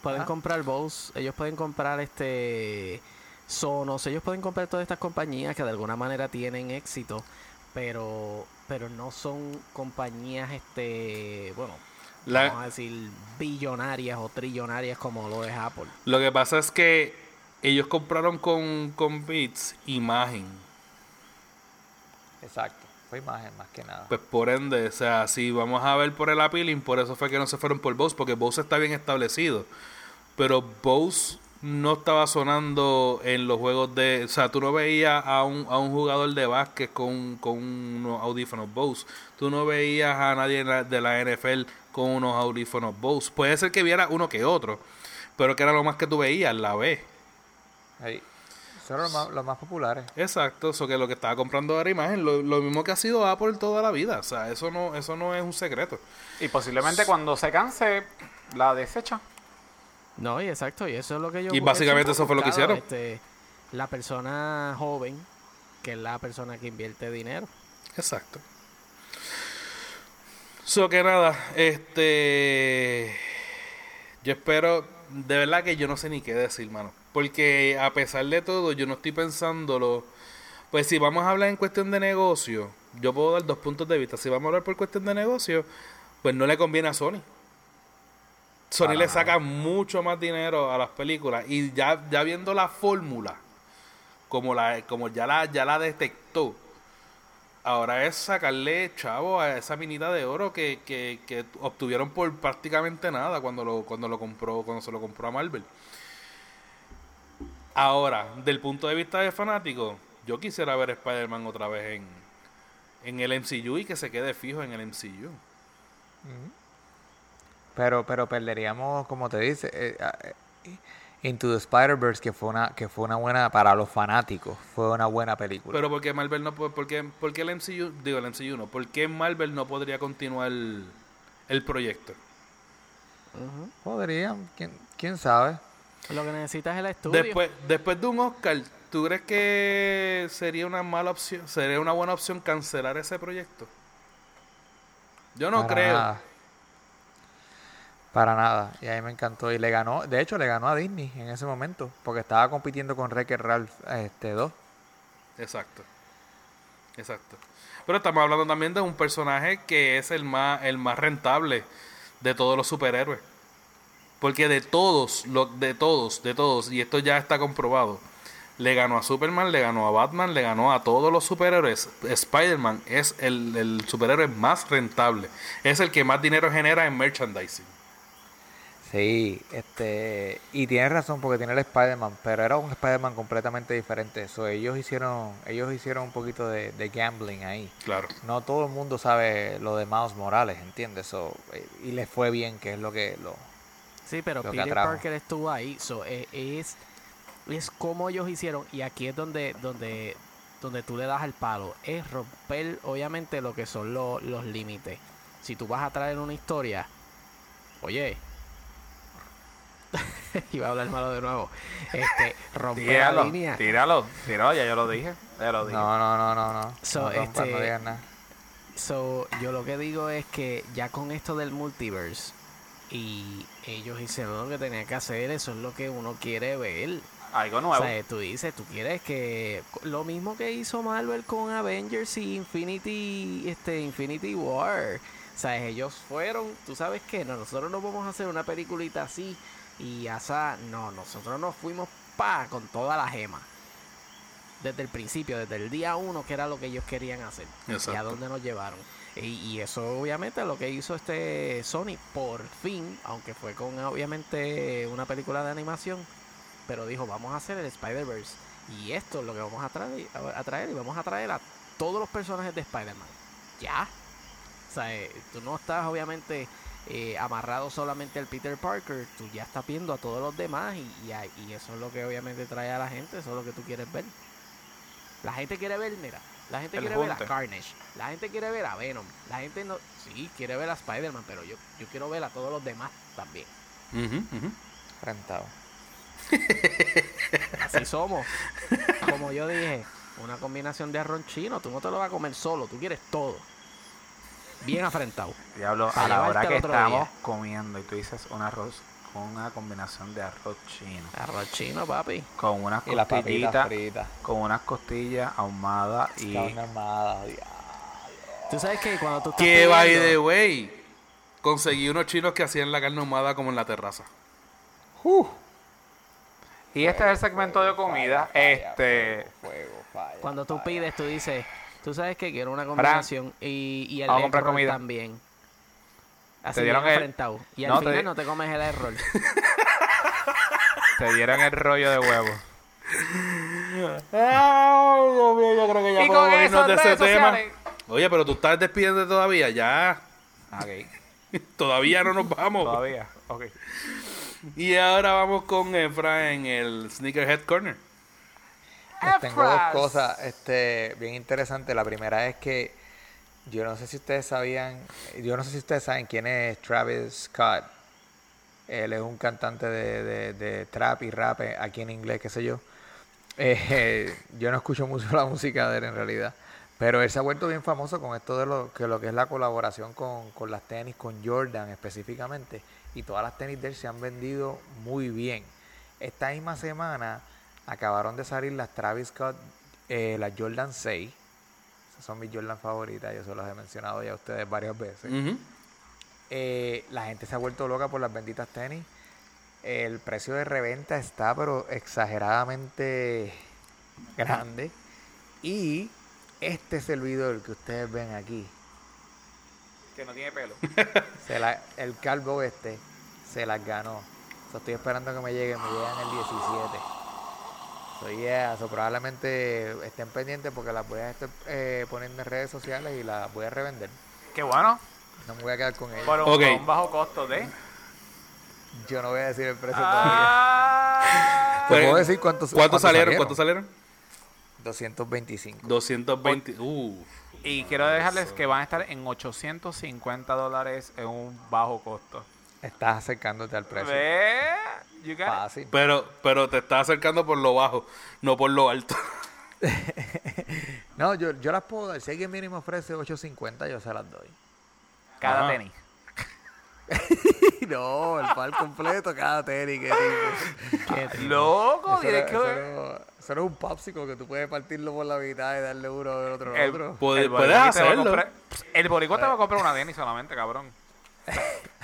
Speaker 1: pueden
Speaker 4: Ah.
Speaker 1: comprar Bose, ellos pueden comprar este Sonos, ellos pueden comprar todas estas compañías que de alguna manera tienen éxito, pero pero no son compañías este, bueno,
Speaker 3: La-
Speaker 1: vamos a decir billonarias o trillonarias como lo es Apple.
Speaker 3: Lo que pasa es que ellos compraron con, con Beats imagen.
Speaker 4: Exacto. Fue imagen más que nada.
Speaker 3: Pues por ende, o sea, si vamos a ver por el appealing, por eso fue que no se fueron por Bose, porque Bose está bien establecido. Pero Bose no estaba sonando en los juegos de... O sea, tú no veías a un, a un jugador de básquet con, con unos audífonos Bose. Tú no veías a nadie de la NFL con unos audífonos Bose. Puede ser que viera uno que otro, pero que era lo más que tú veías, la vez.
Speaker 4: Ahí. Son los más, los más populares.
Speaker 3: Exacto, eso que lo que estaba comprando era imagen, lo, lo mismo que ha sido Apple toda la vida, o sea, eso no, eso no es un secreto.
Speaker 2: Y posiblemente cuando se canse, la desecha.
Speaker 1: No, y exacto, y eso es lo que yo
Speaker 3: Y básicamente eso fue lo que hicieron.
Speaker 1: Este, la persona joven, que es la persona que invierte dinero.
Speaker 3: Exacto. So que nada, este yo espero, de verdad que yo no sé ni qué decir, mano, porque a pesar de todo, yo no estoy pensándolo. Pues si vamos a hablar en cuestión de negocio, yo puedo dar dos puntos de vista. Si vamos a hablar por cuestión de negocio, pues no le conviene a Sony. Sony
Speaker 4: Para
Speaker 3: le
Speaker 4: nada.
Speaker 3: saca mucho más dinero a las películas y ya, ya viendo la fórmula, como la, como ya la, ya la detectó, ahora es sacarle chavo a esa minita de oro que, que, que obtuvieron por prácticamente nada cuando lo, cuando lo compró, cuando se lo compró a Marvel. Ahora, del punto de vista de fanático, yo quisiera ver Spider-Man otra vez en, en el MCU y que se quede fijo en el MCU.
Speaker 4: Pero, pero perderíamos, como te dice, eh, eh, Into the Spider-Verse, que fue una, que fue una buena, para los fanáticos, fue una buena película.
Speaker 3: Pero porque Marvel no porque, porque el MCU, digo el MCU no, ¿por qué Marvel no podría continuar el, el proyecto?
Speaker 4: Podrían, quién, quién sabe.
Speaker 1: Lo que necesitas es el estudio.
Speaker 3: Después, después de un Oscar, ¿tú crees que sería una mala opción, sería una buena opción cancelar ese proyecto? Yo no
Speaker 4: Para
Speaker 3: creo.
Speaker 4: nada. Para nada. Y a mí me encantó. Y le ganó, de hecho, le ganó a Disney en ese momento. Porque estaba compitiendo con Wreck-It Ralph este, 2.
Speaker 3: Exacto. Exacto. Pero estamos hablando también de un personaje que es el más, el más rentable de todos los superhéroes. Porque de todos, lo, de todos, de todos, y esto ya está comprobado, le ganó a Superman, le ganó a Batman, le ganó a todos los superhéroes. Spider-Man es el, el superhéroe más rentable. Es el que más dinero genera en merchandising.
Speaker 4: Sí, este, y tienes razón porque tiene el Spider-Man, pero era un Spider-Man completamente diferente. So, ellos hicieron, ellos hicieron un poquito de, de gambling ahí.
Speaker 3: Claro.
Speaker 4: No todo el mundo sabe lo de Miles Morales, ¿entiendes? So, eh, y les fue bien, que es lo que lo.
Speaker 1: Sí, pero Peter
Speaker 4: atrajo.
Speaker 1: Parker estuvo ahí. So, e- es, es como ellos hicieron. Y aquí es donde, donde, donde tú le das al palo. Es romper, obviamente, lo que son lo- los límites. Si tú vas a traer una historia, oye, [laughs] iba a hablar malo de nuevo. Este, romper la
Speaker 2: Tíralo,
Speaker 1: línea.
Speaker 2: tíralo, tíralo, ya yo lo dije. Ya lo dije.
Speaker 4: No, no, no, no, no.
Speaker 1: So,
Speaker 4: no, rompas,
Speaker 1: este,
Speaker 4: no digas nada.
Speaker 1: So, yo lo que digo es que ya con esto del multiverse y ellos hicieron lo que tenían que hacer, eso es lo que uno quiere ver.
Speaker 2: Algo
Speaker 1: O
Speaker 2: nuevo.
Speaker 1: sea, tú dices, tú quieres que lo mismo que hizo Marvel con Avengers y Infinity, este Infinity War. O sea, ellos fueron, tú sabes que no, nosotros no vamos a hacer una peliculita así y asa, no, nosotros nos fuimos pa con toda la gema. desde el principio, desde el día uno, que era lo que ellos querían hacer y a dónde nos llevaron. Y, eso obviamente lo que hizo este Sony por fin, aunque fue con obviamente una película de animación, pero dijo vamos a hacer el Spider-Verse y esto es lo que vamos a traer, a traer y vamos a traer a todos los personajes de Spider-Man. Ya. O sea, eh, tú no estás obviamente eh, amarrado solamente al Peter Parker, tú ya estás viendo a todos los demás y, y eso es lo que obviamente trae a la gente, eso es lo que tú quieres ver. La gente quiere ver, mira, la gente
Speaker 2: El
Speaker 1: quiere ver a. Carnage, la gente quiere ver a Venom, la gente no, sí, quiere ver a Spider-Man, pero yo, yo quiero ver a todos los demás también.
Speaker 4: Rentado. [laughs]
Speaker 1: Así somos. Como yo dije, una combinación de arroz chino, tú no te lo vas a comer solo, tú quieres todo. Bien afrentado.
Speaker 2: Diablo, a la hora que estamos
Speaker 1: día.
Speaker 2: comiendo y tú dices un arroz con una combinación de arroz chino,
Speaker 1: Arroz chino, papi.
Speaker 2: con unas
Speaker 4: Y
Speaker 2: costillitas,
Speaker 4: fritas.
Speaker 2: con unas costillas ahumadas y
Speaker 4: Carne diablo.
Speaker 1: Tú sabes que cuando tú estás
Speaker 3: Que by the way, conseguí unos chinos que hacían la carne ahumada como en la terraza.
Speaker 2: Y este es el segmento de comida. Este,
Speaker 4: Fuego, falla,
Speaker 1: Cuando tú
Speaker 4: falla.
Speaker 1: pides, tú dices, tú sabes que quiero una combinación y, y el
Speaker 2: Vamos a comprar comida.
Speaker 1: también. Así
Speaker 2: Te dieron
Speaker 1: bien
Speaker 2: el-
Speaker 1: afrentado. Y al
Speaker 2: No, te
Speaker 1: final
Speaker 2: di-
Speaker 1: no te comes el error.
Speaker 2: te dieron el rollo de huevo.
Speaker 3: Ay, Dios mío, yo creo que ya
Speaker 2: Y con eso,
Speaker 3: irnos de ese tema. Oye, pero tú estás despidiendo todavía, ya.
Speaker 2: Ok, [laughs]
Speaker 3: Todavía no nos vamos.
Speaker 2: todavía. Ok.
Speaker 3: Y ahora vamos con Efra en el Sneakerhead Corner.
Speaker 4: Les tengo dos cosas este, bien interesantes. La primera es que yo no sé si ustedes sabían, yo no sé si ustedes saben quién es Travis Scott. Él es un cantante de, de- trap y rap aquí en inglés, qué sé yo. Eh, yo no escucho mucho la música de él en realidad. Pero él se ha vuelto bien famoso con esto de lo que, lo que es la colaboración con, con las tenis, con Jordan específicamente. Y todas las tenis de él se han vendido muy bien. Esta misma semana acabaron de salir las Travis Scott, eh, las Jordan 6. Esas son mis Jordan favoritas, yo se los he mencionado ya a ustedes varias veces. Eh, la gente se ha vuelto loca por las benditas tenis. El precio de reventa está pero exageradamente grande. Y este servidor que ustedes ven aquí,
Speaker 2: Que no tiene pelo. [laughs]
Speaker 4: se la- el calvo este, se las ganó. Estoy esperando que me lleguen, me llegan el 17. So, yeah, so, probablemente estén pendientes porque las voy a estar eh, poniendo en redes sociales y las voy a revender.
Speaker 2: Qué bueno.
Speaker 4: No me voy a quedar con ellas.
Speaker 2: Por un,
Speaker 3: Ok.
Speaker 2: por un bajo costo de.
Speaker 4: Yo no voy a decir el precio todavía.
Speaker 2: Ah, [laughs]
Speaker 4: Te
Speaker 3: Pues,
Speaker 4: puedo decir cuántos,
Speaker 3: ¿Cuántos
Speaker 4: cuántos
Speaker 3: salieron? ¿Cuántos salieron?
Speaker 4: 225.
Speaker 3: 220. Uf.
Speaker 2: y quiero dejarles que van a estar en 850 dólares en un bajo costo.
Speaker 4: Estás acercándote al precio.
Speaker 2: ¿Ve? You got it.
Speaker 4: Fácil.
Speaker 3: Pero, pero te estás acercando por lo bajo, no por lo alto. [laughs]
Speaker 4: No, yo, yo las puedo dar. Si alguien mínimo ofrece 850, yo se las doy.
Speaker 2: Cada
Speaker 3: Ajá.
Speaker 2: tenis. [laughs]
Speaker 4: no, el par completo, cada tenis. qué tipo.
Speaker 1: Qué triste.
Speaker 2: Loco,
Speaker 4: Eso,
Speaker 2: tienes que
Speaker 4: eso
Speaker 2: ver.
Speaker 4: eso no es un popsicle que tú puedes partirlo por la mitad y darle uno del otro al
Speaker 2: El,
Speaker 4: otro.
Speaker 3: Puede-
Speaker 2: el
Speaker 3: puedes hacerlo.
Speaker 2: comprar- el boricua te va a comprar una tenis solamente, cabrón. [laughs]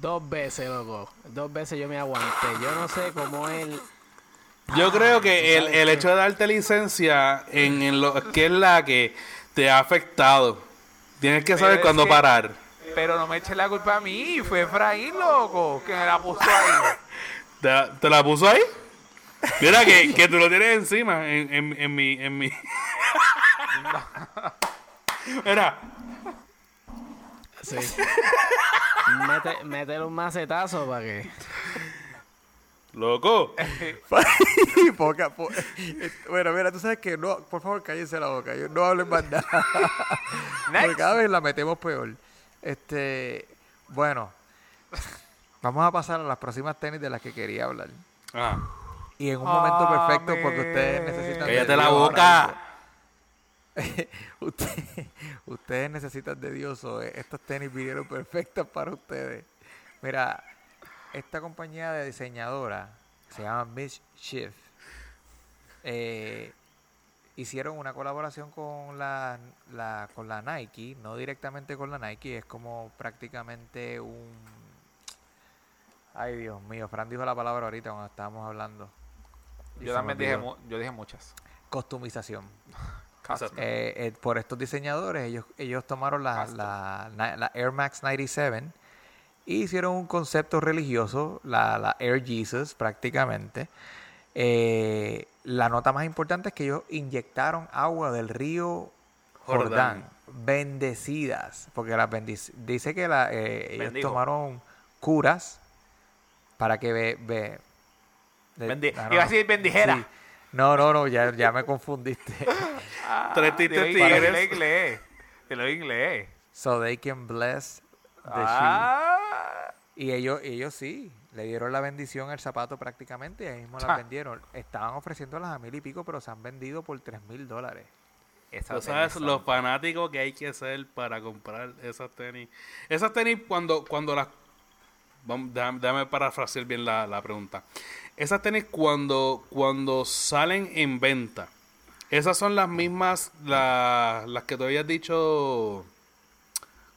Speaker 1: Dos veces, loco. Dos veces yo me aguanté. Yo no sé cómo él.
Speaker 3: Yo creo que el, el hecho de darte licencia en, en lo que es la que te ha afectado. Tienes que saber cuándo
Speaker 2: que-
Speaker 3: parar.
Speaker 2: Pero no me eches la culpa a mí, fue Efraín, loco, que me la puso ahí. [laughs]
Speaker 3: ¿Te, la- te la puso ahí? Mira que, que tú lo tienes encima en, en, en mi... En mi... [laughs] Mira,
Speaker 1: Sí. [laughs] Mete, métele un macetazo para que.
Speaker 3: loco. [laughs]
Speaker 4: Poca- po- bueno, mira, tú sabes que no, por favor, cállense la boca. yo- No hablen más nada. [laughs] Porque cada vez la metemos peor. Este, bueno, vamos a pasar a las próximas tenis de las que quería hablar.
Speaker 3: Ah,
Speaker 4: Y en un momento perfecto porque ustedes necesitan... de
Speaker 3: cállate la
Speaker 4: Dios ahora
Speaker 3: boca.
Speaker 4: mismo. [laughs] Usted- ustedes necesitan de Dios. o, Estas tenis vinieron perfectas para ustedes. Mira, esta compañía de diseñadora se llama Mischief. eh, hicieron una colaboración con la, la- con la Nike, no directamente con la Nike, es como prácticamente un... Ay, Dios mío, Fran dijo la palabra ahorita cuando estábamos hablando.
Speaker 2: Yo también dije, yo dije muchas.
Speaker 4: Costumización. Eh, eh, por estos diseñadores, ellos, ellos tomaron la, la, Air Max 97 y hicieron un concepto religioso, la, la Air Jesus prácticamente. Eh, la nota más importante es que ellos inyectaron agua del río Jordán,
Speaker 3: Jordán.
Speaker 4: bendecidas, porque las bendic- dice que la, ellos tomaron curas para que ve, ve- de-
Speaker 2: Bendi-
Speaker 4: ah,
Speaker 2: iba a decir bendijera.
Speaker 4: Sí. No, no, no, ya, ya me confundiste.
Speaker 3: Tres tristes
Speaker 2: dilo en
Speaker 3: tigres.
Speaker 2: inglés. Dilo en inglés.
Speaker 4: So they can bless the shoe.
Speaker 2: Ah.
Speaker 4: Y ellos, ellos sí, le dieron la bendición al zapato prácticamente y ahí mismo
Speaker 2: Ja.
Speaker 4: las vendieron. Estaban ofreciéndolas a mil y pico, pero se han vendido por tres mil dólares.
Speaker 2: Esa
Speaker 3: Tú sabes lo fanático que hay que ser para comprar esas tenis. Esas tenis cuando, cuando las... Vamos, déjame, déjame parafrasear bien la, la pregunta. Esas tenis cuando, cuando salen en venta, esas son las mismas, la- las que tú habías dicho...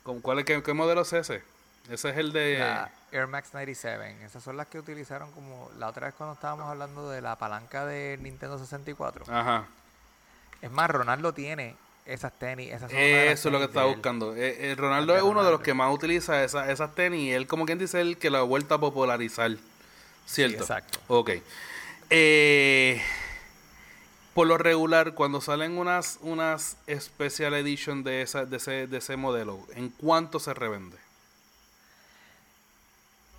Speaker 3: ¿Con cuál es, qué, qué modelo es ese? Ese es el de...
Speaker 4: La Air Max 97, esas son las que utilizaron como la otra vez cuando estábamos hablando de la palanca de Nintendo 64.
Speaker 3: Ajá.
Speaker 4: Es más, Ronaldo tiene esas tenis. Esas son
Speaker 3: Eso es lo que estaba buscando. Eh, eh, Ronaldo es uno de los que más utiliza esa- esas tenis y él, como quien dice, el que la ha vuelto a popularizar. ¿Cierto?
Speaker 4: exacto.
Speaker 3: Ok. Eh, por lo regular, cuando salen unas, unas Special Edition de, esa, de, ese, de ese modelo, ¿en cuánto se revende?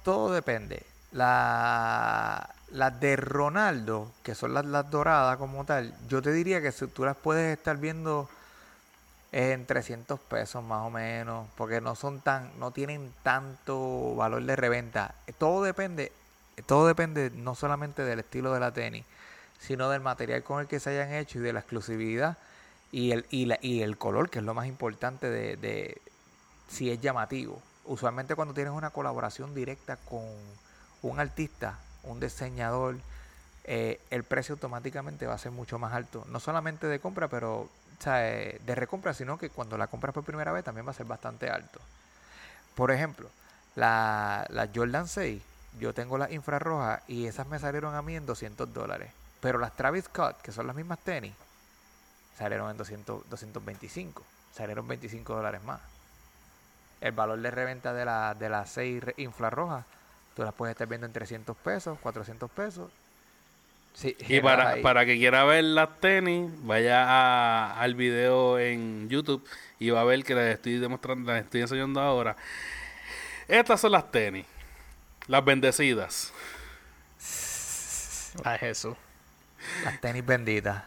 Speaker 4: Todo depende. La, las de Ronaldo, que son las, las doradas como tal, yo te diría que si tú las puedes estar viendo en 300 pesos más o menos, porque no son tan, no tienen tanto valor de reventa. Todo depende, todo depende no solamente del estilo de la tenis, sino del material con el que se hayan hecho y de la exclusividad y el, y la- y el color, que es lo más importante de, de si es llamativo. Usualmente cuando tienes una colaboración directa con un artista, un diseñador, eh, el precio automáticamente va a ser mucho más alto. No solamente de compra, pero o eh, de recompra, sino que cuando la compras por primera vez también va a ser bastante alto. Por ejemplo, la, la Jordan 6, yo tengo las infrarrojas y esas me salieron a mí en 200 dólares. Pero las Travis Scott, que son las mismas tenis, salieron en 200, 225. Salieron 25 dólares más. El valor de reventa de, la, de las 6 re- infrarrojas, tú las puedes estar viendo en 300 pesos, 400 pesos. Sí,
Speaker 3: Y para, para que quiera ver las tenis, vaya a- al video en YouTube y va a ver que les estoy demostrando, les estoy enseñando ahora. Estas son las tenis, las bendecidas.
Speaker 1: Ay, Jesús.
Speaker 4: Las tenis benditas.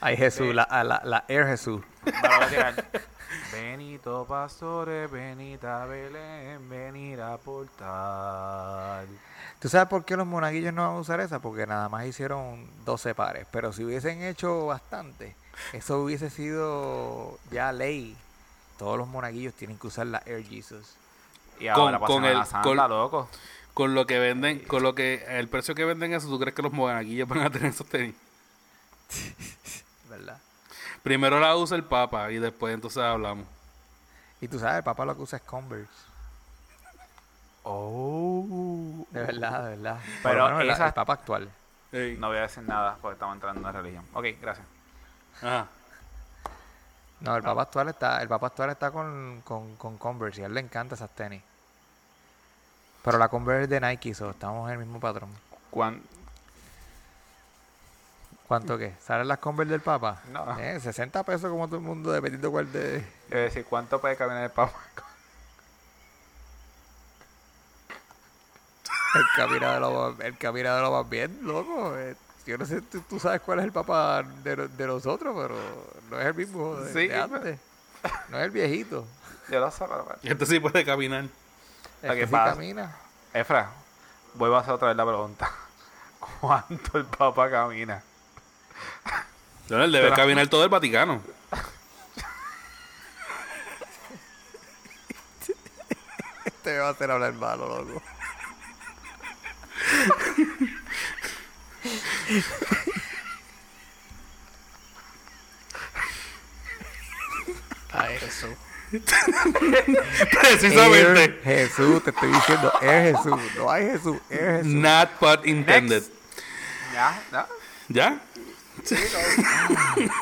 Speaker 4: Ay Jesús, la, a la, la Air Jesús.
Speaker 2: Me la voy a. [laughs] Benito Belén, venir a portar.
Speaker 4: ¿Tú sabes por qué los monaguillos no van a usar esa? Porque nada más hicieron 12 pares. Pero si hubiesen hecho bastante, eso hubiese sido ya ley. Todos los monaguillos tienen que usar la Air Jesus.
Speaker 2: Y
Speaker 3: Con-
Speaker 2: ahora
Speaker 3: con el-
Speaker 2: a la Santa,
Speaker 3: con-
Speaker 2: loco.
Speaker 3: Con lo que venden, con lo que, el precio que venden eso, ¿tú crees que los monaguillos van a tener esos tenis?
Speaker 4: ¿Verdad?
Speaker 3: Primero la usa el Papa y después entonces hablamos.
Speaker 4: Y tú sabes, el papá lo que usa es Converse.
Speaker 2: Oh.
Speaker 4: De verdad, de verdad.
Speaker 2: Pero
Speaker 4: lo menos el- papa actual.
Speaker 3: Ey.
Speaker 2: No voy a decir nada porque estamos entrando en la religión. Ok, gracias.
Speaker 3: Ajá.
Speaker 4: No, el papa actual está, el papa actual está con, con, con Converse y a él le encanta esas tenis. Pero la Converse es de Nike, so estamos en el mismo patrón.
Speaker 2: Cuan-
Speaker 4: ¿Cuánto qué? ¿Salen las Converse del Papa?
Speaker 2: No.
Speaker 4: Eh, 60 pesos como todo el mundo, dependiendo cuál de...
Speaker 2: Es decir, ¿cuánto puede caminar el papa? [laughs]
Speaker 4: El camina de lo, el camina de lo más bien, loco. Eh, Yo no sé, tú, tú sabes cuál es el Papa de, de nosotros, pero no es el mismo de,
Speaker 2: Sí,
Speaker 4: de antes. No es el viejito.
Speaker 2: Yo lo sé, pero...
Speaker 3: Este sí puede caminar.
Speaker 2: Ok,
Speaker 4: que sí
Speaker 2: pasa.
Speaker 4: camina.
Speaker 2: Efra, vuelvo a hacer otra vez la pregunta. [laughs] ¿Cuánto el papa camina?
Speaker 3: No, él debe
Speaker 2: Pero-
Speaker 3: caminar todo el Vaticano.
Speaker 4: Te va a hacer hablar malo, loco. [laughs]
Speaker 1: Ay, Jesús. [laughs]
Speaker 3: Precisamente.
Speaker 4: Air Jesús, te estoy diciendo, Air Jesús. No hay Jesús, Air Jesús.
Speaker 3: Not but intended.
Speaker 2: Ya, ¿no?
Speaker 3: ¿Ya? [laughs]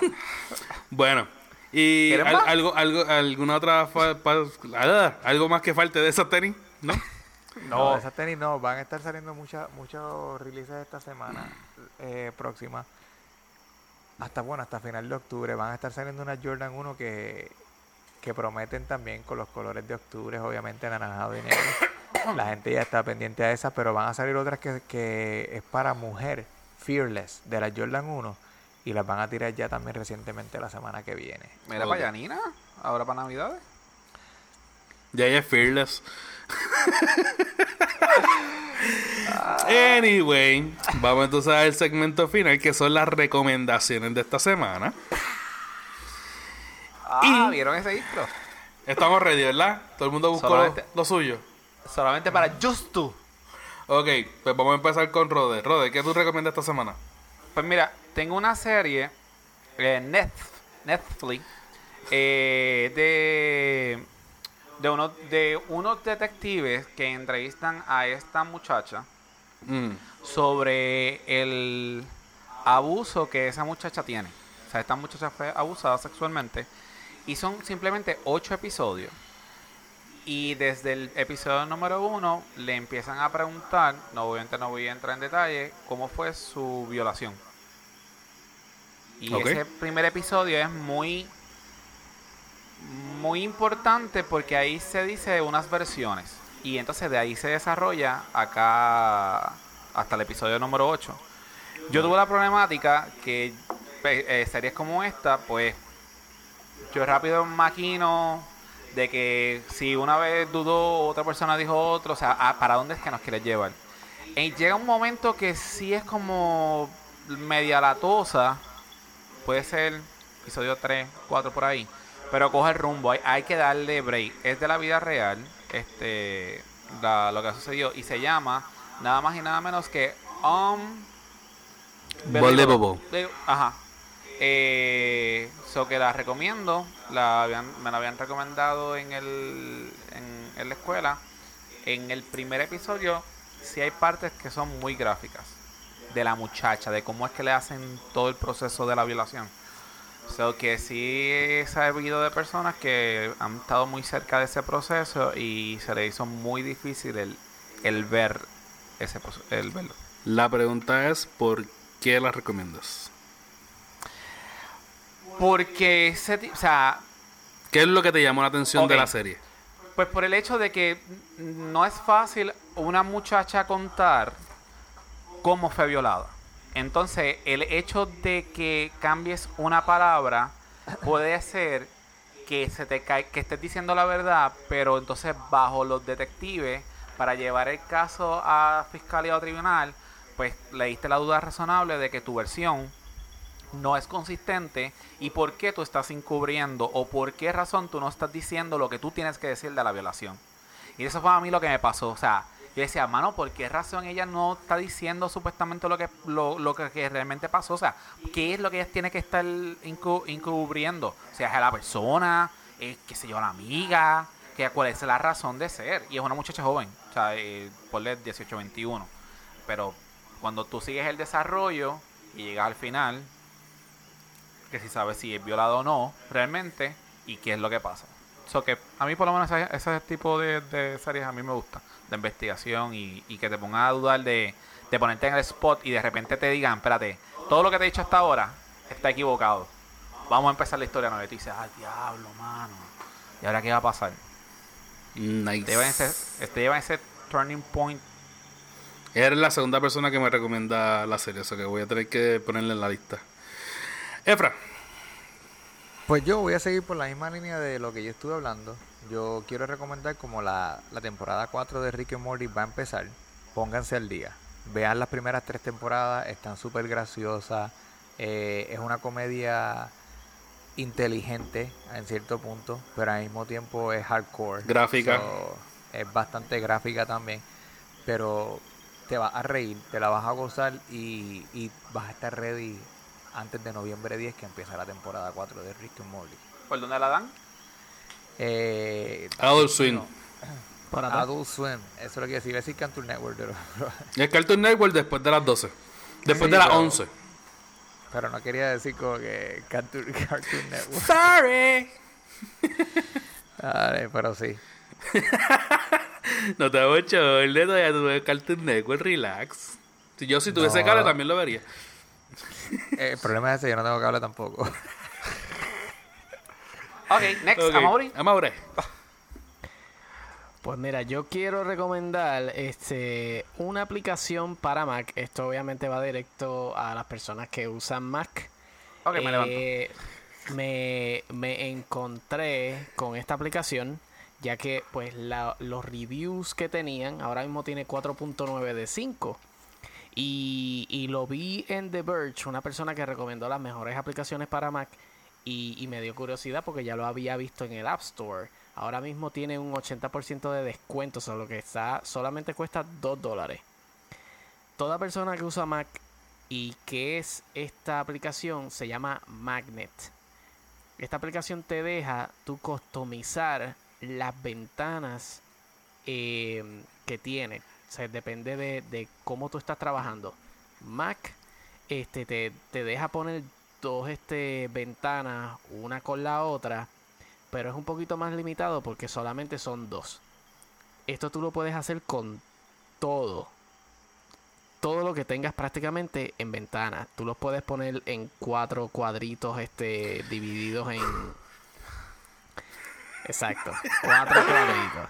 Speaker 3: bueno. ¿Y algo, algo, alguna otra ah, algo más que falte de esos tenis? ¿No? [laughs]
Speaker 4: No,
Speaker 2: No.
Speaker 4: esas tenis no, van a estar saliendo muchas muchos releases esta semana eh, próxima. Hasta bueno, hasta final de octubre van a estar saliendo unas Jordan 1 que, que prometen también con los colores de octubre, obviamente anaranjado y negro. La gente ya está pendiente a esas, pero van a salir otras que, que es para mujer, Fearless, de la Jordan 1. Y las van a tirar ya también recientemente la semana que viene.
Speaker 2: Mira para allá, Nina. Ahora para Navidades.
Speaker 3: Ya ella es fearless. anyway, vamos entonces al segmento final que son las recomendaciones de esta semana.
Speaker 2: Ah, ¿vieron ese intro?
Speaker 3: Estamos ready, ¿verdad? Todo el mundo buscó lo, lo suyo.
Speaker 2: Solamente para Just tú.
Speaker 3: Ok, pues vamos a empezar con Rode. Rode, ¿qué tú recomiendas esta semana?
Speaker 2: Pues mira, tengo una serie en Netflix eh, de de unos de unos detectives que entrevistan a esta muchacha
Speaker 3: Mm,
Speaker 2: sobre el abuso que esa muchacha tiene. O sea, esta muchacha fue abusada sexualmente y son simplemente ocho episodios. Y desde el episodio número uno le empiezan a preguntar, no obviamente no voy a entrar en detalle, cómo fue su violación. Y ese primer episodio es muy muy importante porque ahí se dice unas versiones y entonces de ahí se desarrolla acá hasta el episodio número 8. Yo tuve la problemática que eh, series como esta, pues yo rápido maquino de que si una vez dudó, otra persona dijo otro, o sea, ah, ¿para dónde es que nos quieres llevar? Y llega un momento que sí es como media latosa, puede ser episodio 3, 4 por ahí, pero coge el rumbo, hay, hay que darle break. Es de la vida real, este, la- lo que ha sucedido, y se llama nada más y nada menos que Um.
Speaker 3: Believable.
Speaker 2: Ajá. Eh, so que la recomiendo. La me la habían recomendado en el en, la escuela. En el primer episodio sí hay partes que son muy gráficas de la muchacha, de cómo es que le hacen todo el proceso de la violación. So que sí he sabido de personas que han estado muy cerca de ese proceso y se le hizo muy difícil el, el ver ese el verlo.
Speaker 3: La pregunta es, ¿por qué la recomiendas?
Speaker 2: Porque ese o sea,
Speaker 3: ¿Qué es lo que te llamó la atención de la serie?
Speaker 2: Pues por el hecho de que no es fácil una muchacha contar cómo fue violada. Entonces, el hecho de que cambies una palabra puede ser que se te cae, que estés diciendo la verdad, pero entonces bajo los detectives para llevar el caso a fiscalía o tribunal, pues le diste la duda razonable de que tu versión no es consistente y por qué tú estás encubriendo o por qué razón tú no estás diciendo lo que tú tienes que decir de la violación. Y eso fue a mí lo que me pasó. O sea, yo decía, mano, ¿por qué razón ella no está diciendo supuestamente lo que lo, lo que, realmente pasó? O sea, ¿qué es lo que ella tiene que estar encu- encubriendo? O sea, es la persona, es, qué sé yo, amiga, que, cuál es la razón de ser. Y es una muchacha joven, o sea, eh, ponle 18, 21. Pero cuando tú sigues el desarrollo y llegas al final, que si sabes si es violado o no realmente y qué es lo que pasa. So que a mí por lo menos ese, ese tipo de, de series a mí me gusta, de investigación y, y que te pongan a dudar de, de ponerte en el spot y de repente te digan, espérate, todo lo que te he dicho hasta ahora está equivocado. Vamos a empezar la historia nueva. Y tú dices, ah, diablo, mano. ¿Y ahora qué va a pasar?
Speaker 3: Nice.
Speaker 2: Te llevan ese, te llevan ese turning point.
Speaker 3: Eres la segunda persona que me recomienda la serie, eso que voy a tener que ponerle en la lista. Efra,
Speaker 4: Pues yo voy a seguir por la misma línea de lo que yo estuve hablando. Yo quiero recomendar como la, la temporada 4 de Rick and Morty va a empezar. Pónganse al día. Vean las primeras tres temporadas, están súper graciosas. eh, es una comedia inteligente en cierto punto, pero al mismo tiempo es hardcore.
Speaker 3: Gráfica.
Speaker 4: So, es bastante gráfica también, pero te vas a reír, te la vas a gozar y, y vas a estar ready antes de noviembre 10 que empieza la temporada 4 de Rick and Morty.
Speaker 2: ¿Por dónde la dan?
Speaker 4: Eh,
Speaker 3: Adult Swim. [clears throat]
Speaker 4: Adult Swim, eso es lo que decía, iba a decir Cartoon Network, pero, pero- [laughs]
Speaker 3: Es Cartoon Network después de las 12. Después
Speaker 4: Sí,
Speaker 3: de las
Speaker 4: pero-
Speaker 3: 11.
Speaker 4: Pero no quería decir como que Cartoon, [laughs] Cartoon Network.
Speaker 3: Sorry. [laughs]
Speaker 4: Dale, pero sí.
Speaker 3: No te hago el dedo, ya tuve Cartoon Network, relax. Si yo si tuviese
Speaker 4: No.
Speaker 3: cable también lo vería.
Speaker 4: Eh, El problema es ese, yo no tengo cable tampoco. [laughs]
Speaker 2: Ok, next,
Speaker 3: Ok,
Speaker 2: Amaury.
Speaker 3: Amaury.
Speaker 1: Pues mira, yo quiero recomendar este una aplicación para Mac. Esto obviamente va directo a las personas que usan Mac.
Speaker 2: Ok, me levanto.
Speaker 1: Eh, me, me encontré con esta aplicación ya que pues la- los reviews que tenían ahora mismo tiene 4.9 de 5 y, lo vi en The Verge una persona que recomendó las mejores aplicaciones para Mac y, y me dio curiosidad porque ya lo había visto en el App Store ahora mismo tiene un 80% de descuento solo que está solamente cuesta 2 dólares toda persona que usa Mac y que es esta aplicación se llama Magnet. Esta aplicación te deja tú customizar las ventanas eh, que tiene. O sea, depende de, de cómo tú estás trabajando. Mac este, te, te deja poner dos este, ventanas, una con la otra, pero es un poquito más limitado porque solamente son dos. Esto tú lo puedes hacer con todo todo lo que tengas prácticamente en ventanas. Tú los puedes poner en cuatro cuadritos este divididos en [laughs] Exacto, cuatro cuadritos.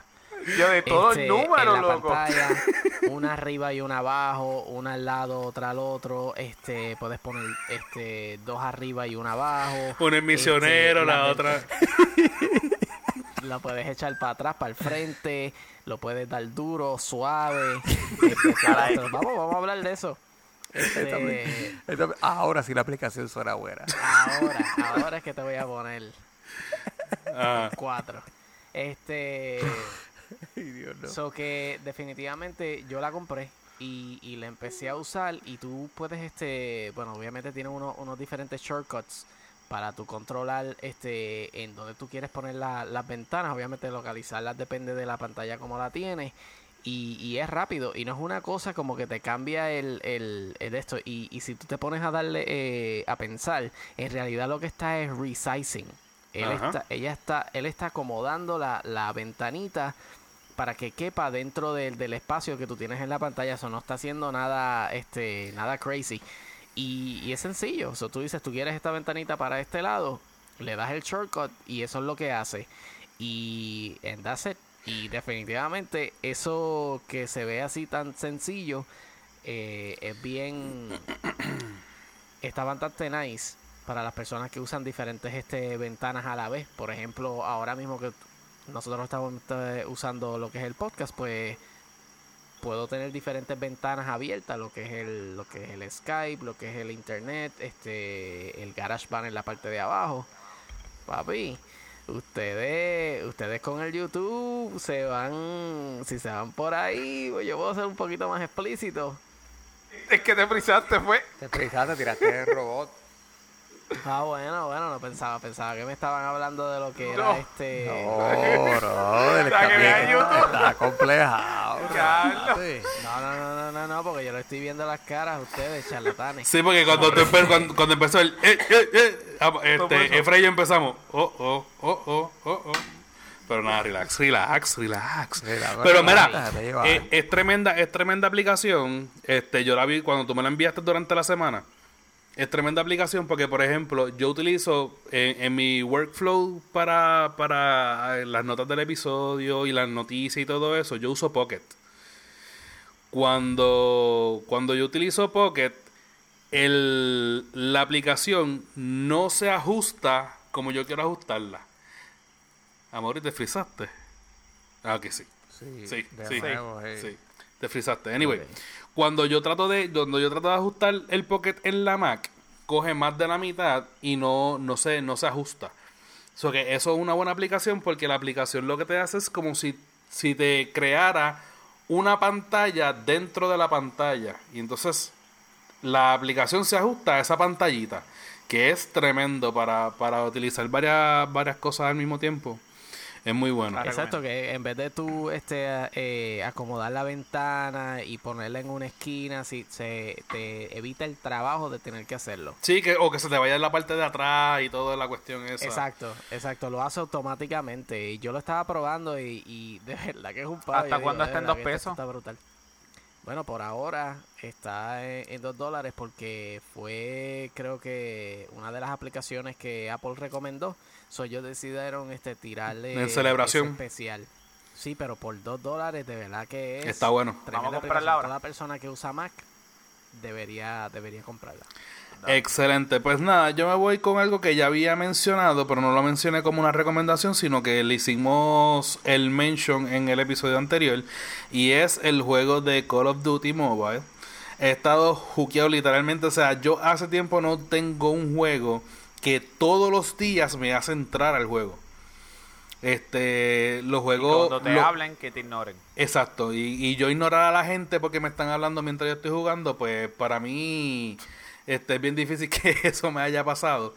Speaker 2: Yo de todos
Speaker 1: Este,
Speaker 2: los números,
Speaker 1: en la
Speaker 2: loco.
Speaker 1: pantalla, [laughs] una arriba y una abajo, una al lado, otra al otro. Este, puedes poner este dos arriba y una abajo.
Speaker 3: Una es misionero,
Speaker 1: Este,
Speaker 3: la
Speaker 1: las
Speaker 3: otra. [laughs]
Speaker 1: Lo puedes echar para atrás, para el frente, lo puedes dar duro, suave. [laughs] este, vamos, vamos a hablar de eso. Este,
Speaker 4: Ahora sí la aplicación suena buena.
Speaker 1: ahora, ahora es que te voy a poner
Speaker 3: Ah,
Speaker 1: cuatro. Este, [laughs]
Speaker 4: Ay, Dios, no.
Speaker 1: so que definitivamente yo la compré y, y la empecé a usar y tú puedes, este, bueno, obviamente tiene uno- unos diferentes shortcuts para tu controlar este en donde tú quieres poner la- las ventanas. Obviamente localizarlas depende de la pantalla como la tienes y, es rápido y no es una cosa como que te cambia el, el, esto. Y, y si tú te pones a darle eh, a pensar en realidad lo que está es resizing él está, ella está él está acomodando la, la ventanita para que quepa dentro del, del espacio que tú tienes en la pantalla eso no está haciendo nada este nada crazy y, y es sencillo. O sea, tú dices, tú quieres esta ventanita para este lado, le das el shortcut y eso es lo que hace. Y it. Y definitivamente eso que se ve así tan sencillo eh, es bien... [coughs] está bastante nice para las personas que usan diferentes este, ventanas a la vez. Por ejemplo, ahora mismo que nosotros estamos eh, usando lo que es el podcast, pues puedo tener diferentes ventanas abiertas, lo que es el, lo que es el Skype, lo que es el internet, este, el GarageBand en la parte de abajo. Papi, ustedes, ustedes con el YouTube se van, si se van por ahí, pues yo puedo ser un poquito más explícito.
Speaker 2: Es que te frisaste, fue.
Speaker 4: Te frisaste, tiraste el robot.
Speaker 1: Ah, bueno, bueno, no pensaba, pensaba que me estaban hablando de lo que era este.
Speaker 4: No, [laughs]
Speaker 2: La
Speaker 4: está complejado.
Speaker 1: No, no, no, no, no, no, porque yo le estoy viendo las caras a ustedes, charlatanes.
Speaker 3: Sí, porque cuando, empe- cuando, cuando empezó el. Eh, eh, eh, ah, este. Efra y yo empezamos. Oh, oh, oh, oh, oh, oh. Pero nada, relax, relax, relax.
Speaker 4: Mira,
Speaker 3: Pero mira,
Speaker 4: llevar.
Speaker 3: eh, es tremenda, es tremenda aplicación. Este, yo la vi cuando tú me la enviaste durante la semana. Es tremenda aplicación porque, por ejemplo, yo utilizo en, en mi workflow para, para eh, las notas del episodio y las noticias y todo eso, yo uso Pocket. Cuando, cuando yo utilizo Pocket, el, la aplicación no se ajusta como yo quiero ajustarla. Amor, ¿y te frisaste? Ah, que sí.
Speaker 4: Sí,
Speaker 3: Sí,
Speaker 4: de
Speaker 3: sí,
Speaker 4: nuevo, eh.
Speaker 3: sí. Te frisaste. Anyway. Cuando yo trato de cuando yo trato de ajustar el Pocket en la Mac, coge más de la mitad y no no se no se ajusta. So que eso es una buena aplicación porque la aplicación lo que te hace es como si si te creara una pantalla dentro de la pantalla y entonces la aplicación se ajusta a esa pantallita, que es tremendo para, para utilizar varias, varias cosas al mismo tiempo. Es muy bueno.
Speaker 1: Exacto, que en vez de tú este, eh, acomodar la ventana y ponerla en una esquina, si, se te evita el trabajo de tener que hacerlo.
Speaker 3: Sí, que, o que se te vaya en la parte de atrás y toda la cuestión esa.
Speaker 1: Exacto, exacto, lo hace automáticamente. Y yo lo estaba probando y, y de verdad que es un palo.
Speaker 2: ¿Hasta cuándo está en dos pesos?
Speaker 1: Está brutal. Bueno, por ahora está en, en dos dólares porque fue, creo que, una de las aplicaciones que Apple recomendó. So, ellos decidieron este, tirarle
Speaker 3: En celebración.
Speaker 1: especial. Sí, pero por dos dólares, de verdad que es.
Speaker 3: Está bueno.
Speaker 2: Vamos a comprarla ahora.
Speaker 1: Toda persona que usa Mac debería, debería comprarla.
Speaker 3: Excelente. Pues nada, yo me voy con algo que ya había mencionado, pero no lo mencioné como una recomendación, sino que le hicimos el mention en el episodio anterior. Y es el juego de Call of Duty Mobile. He estado juqueado literalmente. O sea, yo hace tiempo no tengo un juego que todos los días me hace entrar al juego. Este, los
Speaker 2: Y
Speaker 3: juegos.
Speaker 2: cuando te
Speaker 3: lo-
Speaker 2: hablen, que te ignoren.
Speaker 3: Exacto, y, y yo ignorar a la gente porque me están hablando mientras yo estoy jugando, pues para mí este, es bien difícil [laughs] que eso me haya pasado.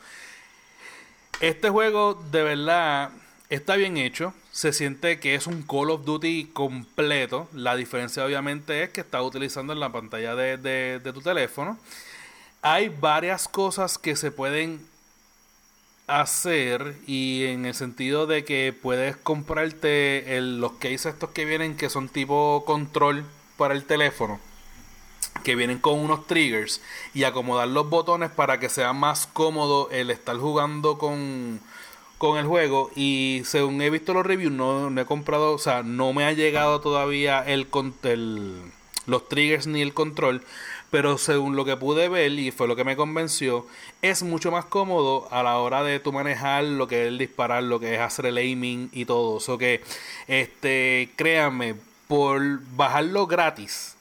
Speaker 3: Este juego de verdad está bien hecho, se siente que es un Call of Duty completo, la diferencia obviamente es que está utilizando en la pantalla de, de- de tu teléfono. Hay varias cosas que se pueden hacer y en el sentido de que puedes comprarte el- los cases estos que vienen que son tipo control para el teléfono que vienen con unos triggers y acomodar los botones para que sea más cómodo el estar jugando con, con el juego. Y según he visto los reviews no, no he comprado, o sea, no me ha llegado todavía el, el los triggers ni el control, pero según lo que pude ver y fue lo que me convenció, es mucho más cómodo a la hora de tu manejar lo que es el disparar, lo que es hacer el aiming y todo. eso que, este, créanme, por bajarlo gratis,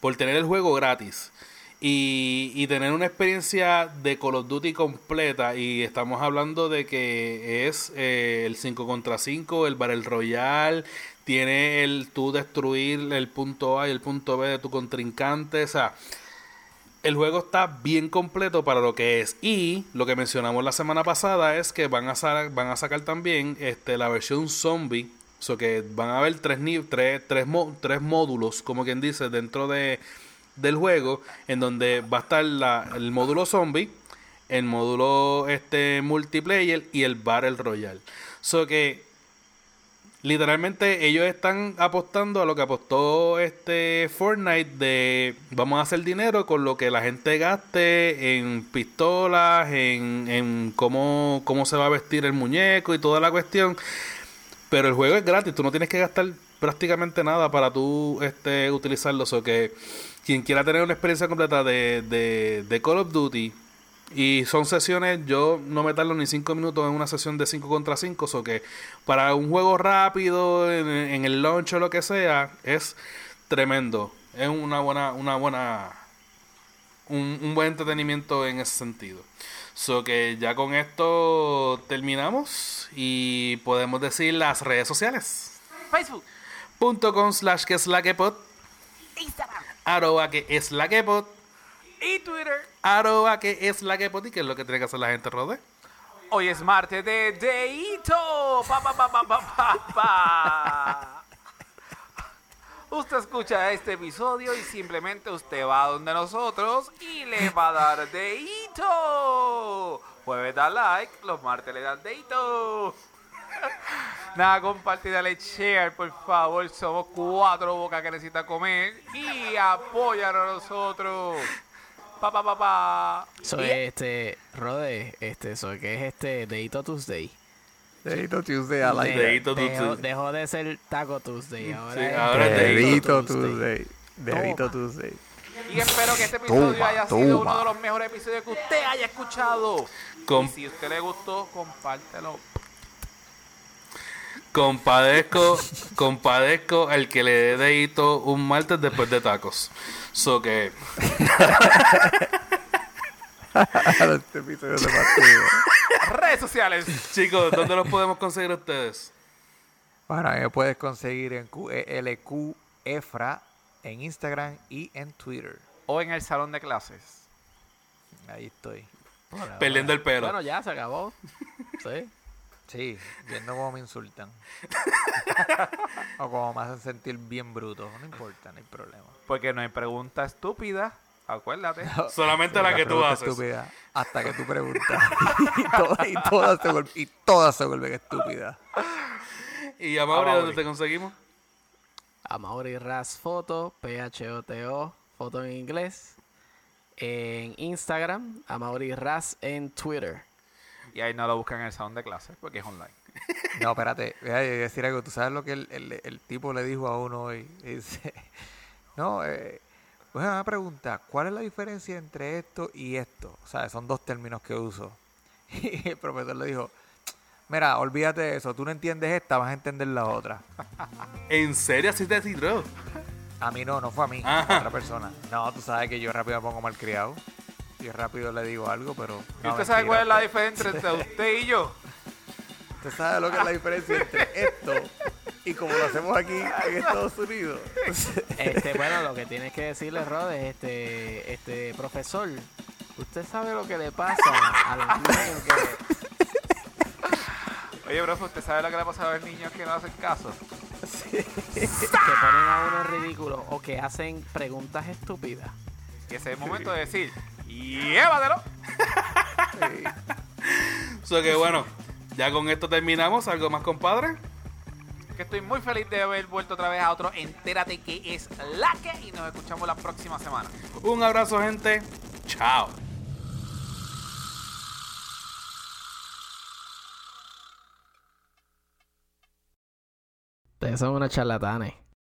Speaker 3: por tener el juego gratis y, y tener una experiencia de Call of Duty completa y estamos hablando de que es eh, el 5 contra 5, el Battle Royale, tiene el tú destruir el punto A y el punto B de tu contrincante, o sea, el juego está bien completo para lo que es. Y lo que mencionamos la semana pasada es que van a, sa- van a sacar también este, la versión zombie. So que van a haber tres, tres, tres, tres módulos, como quien dice, dentro de, del juego, en donde va a estar la- el módulo zombie, el módulo este multiplayer y el Battle Royale. So que literalmente ellos están apostando a lo que apostó este Fortnite de vamos a hacer dinero con lo que la gente gaste en pistolas, en, en cómo, cómo se va a vestir el muñeco y toda la cuestión. Pero el juego es gratis, tú no tienes que gastar prácticamente nada para tú este, utilizarlo. O que quien quiera tener una experiencia completa de, de, de Call of Duty, y son sesiones, yo no me tardo ni 5 minutos en una sesión de 5 contra 5, o que para un juego rápido, en, en el launch o lo que sea, es tremendo. Es una buena, una buena, un, un buen entretenimiento en ese sentido. So que ya con esto terminamos y podemos decir las redes sociales.
Speaker 2: Facebook,
Speaker 3: Punto com slash que es la que pod,
Speaker 2: Instagram
Speaker 3: arroba que es la que pod,
Speaker 2: y Twitter.
Speaker 3: arroba que es la que pod y que es lo que tiene que hacer la gente, Rode.
Speaker 2: Hoy es martes de Deito. Pa, pa, pa, pa, pa, pa. Usted escucha este episodio y simplemente usted va donde nosotros y le va a dar Deito. Jueves da like, los martes le dan Deito. Nada, comparte dale share, por favor. Somos cuatro bocas que necesitan comer y apóyanos a nosotros. Pa, pa, pa, pa.
Speaker 1: Soy
Speaker 2: Y-
Speaker 1: este, Rode, este, soy que es este Deito Tuesday.
Speaker 4: Dedito Tuesday, I like
Speaker 1: De-
Speaker 3: Deito
Speaker 1: dejó,
Speaker 3: Tuesday.
Speaker 1: dejó de ser Taco Tuesday. Ahora
Speaker 3: Sí,
Speaker 1: es
Speaker 3: ahora es
Speaker 4: Dedito
Speaker 1: Tuesday.
Speaker 4: Dedito Tuesday.
Speaker 2: Y espero que este episodio
Speaker 4: Toma,
Speaker 2: haya sido
Speaker 4: toma.
Speaker 2: uno de los mejores episodios que usted haya escuchado.
Speaker 3: Com-
Speaker 2: Y si a usted le gustó, compártelo.
Speaker 3: Compadezco, compadezco al que le dé dedito un martes después de tacos. So que
Speaker 4: este [laughs] episodio.
Speaker 2: Redes sociales.
Speaker 3: chicos, ¿dónde los podemos conseguir ustedes?
Speaker 4: Bueno, me puedes conseguir en E QLQ Efra en Instagram y en Twitter.
Speaker 2: O en el salón de clases.
Speaker 4: Ahí estoy.
Speaker 3: Perdiendo el pelo.
Speaker 1: Bueno, ya se acabó. [laughs] Sí.
Speaker 4: Sí, viendo cómo me insultan. [laughs] o cómo me hacen sentir bien bruto. No importa, no hay problema.
Speaker 2: Porque no hay pregunta estúpida. Acuérdate. [laughs] [laughs]
Speaker 3: Solamente la que tú haces.
Speaker 4: estúpida, hasta que tú preguntas. y, todas, y, todas se vuelven, y todas se vuelven estúpidas.
Speaker 3: Y a Mauri,
Speaker 2: A
Speaker 3: ¿dónde te conseguimos?
Speaker 1: A Mauri Ras Foto, P-H-O-T-O, foto en inglés. En Instagram, a Mauri Ras en Twitter.
Speaker 2: Y ahí no lo buscan en el salón de clases porque es online. [laughs]
Speaker 4: No, espérate, voy a decir algo. ¿Tú sabes lo que el, el- el tipo le dijo a uno hoy? [laughs] Dice, no, eh, pues una pregunta, ¿cuál es la diferencia entre esto y esto? O sea, son dos términos que uso. [laughs] Y el profesor le dijo, mira, olvídate de eso, tú no entiendes esta, vas a entender la otra.
Speaker 3: ¿En serio así te tiró?
Speaker 4: A mí no, no fue a mí,
Speaker 3: Ajá.
Speaker 4: a otra persona. No, tú sabes que yo rápido me pongo malcriado. Yo rápido le digo algo, pero...
Speaker 2: ¿Y usted sabe cuál es la diferencia entre usted y yo?
Speaker 4: ¿Usted sabe lo que es la diferencia entre esto y como lo hacemos aquí en Estados Unidos?
Speaker 1: Este, bueno, lo que tienes que decirle, Rod, es este, este profesor. Usted sabe lo que le pasa a los niños que.
Speaker 2: Oye, profe, ¿usted sabe lo que le ha pasado a los niños que no hacen caso?
Speaker 1: que ponen a uno en ridículo o que hacen preguntas estúpidas.
Speaker 2: Que ese es el momento de decir, llévatelo.
Speaker 3: So que bueno, ya con esto terminamos. ¿Algo más, compadre?
Speaker 2: Que estoy muy feliz de haber vuelto otra vez a otro Entérate que es la que y nos escuchamos la próxima semana.
Speaker 3: Un abrazo, gente. Chao.
Speaker 1: Ustedes son unos charlatanes.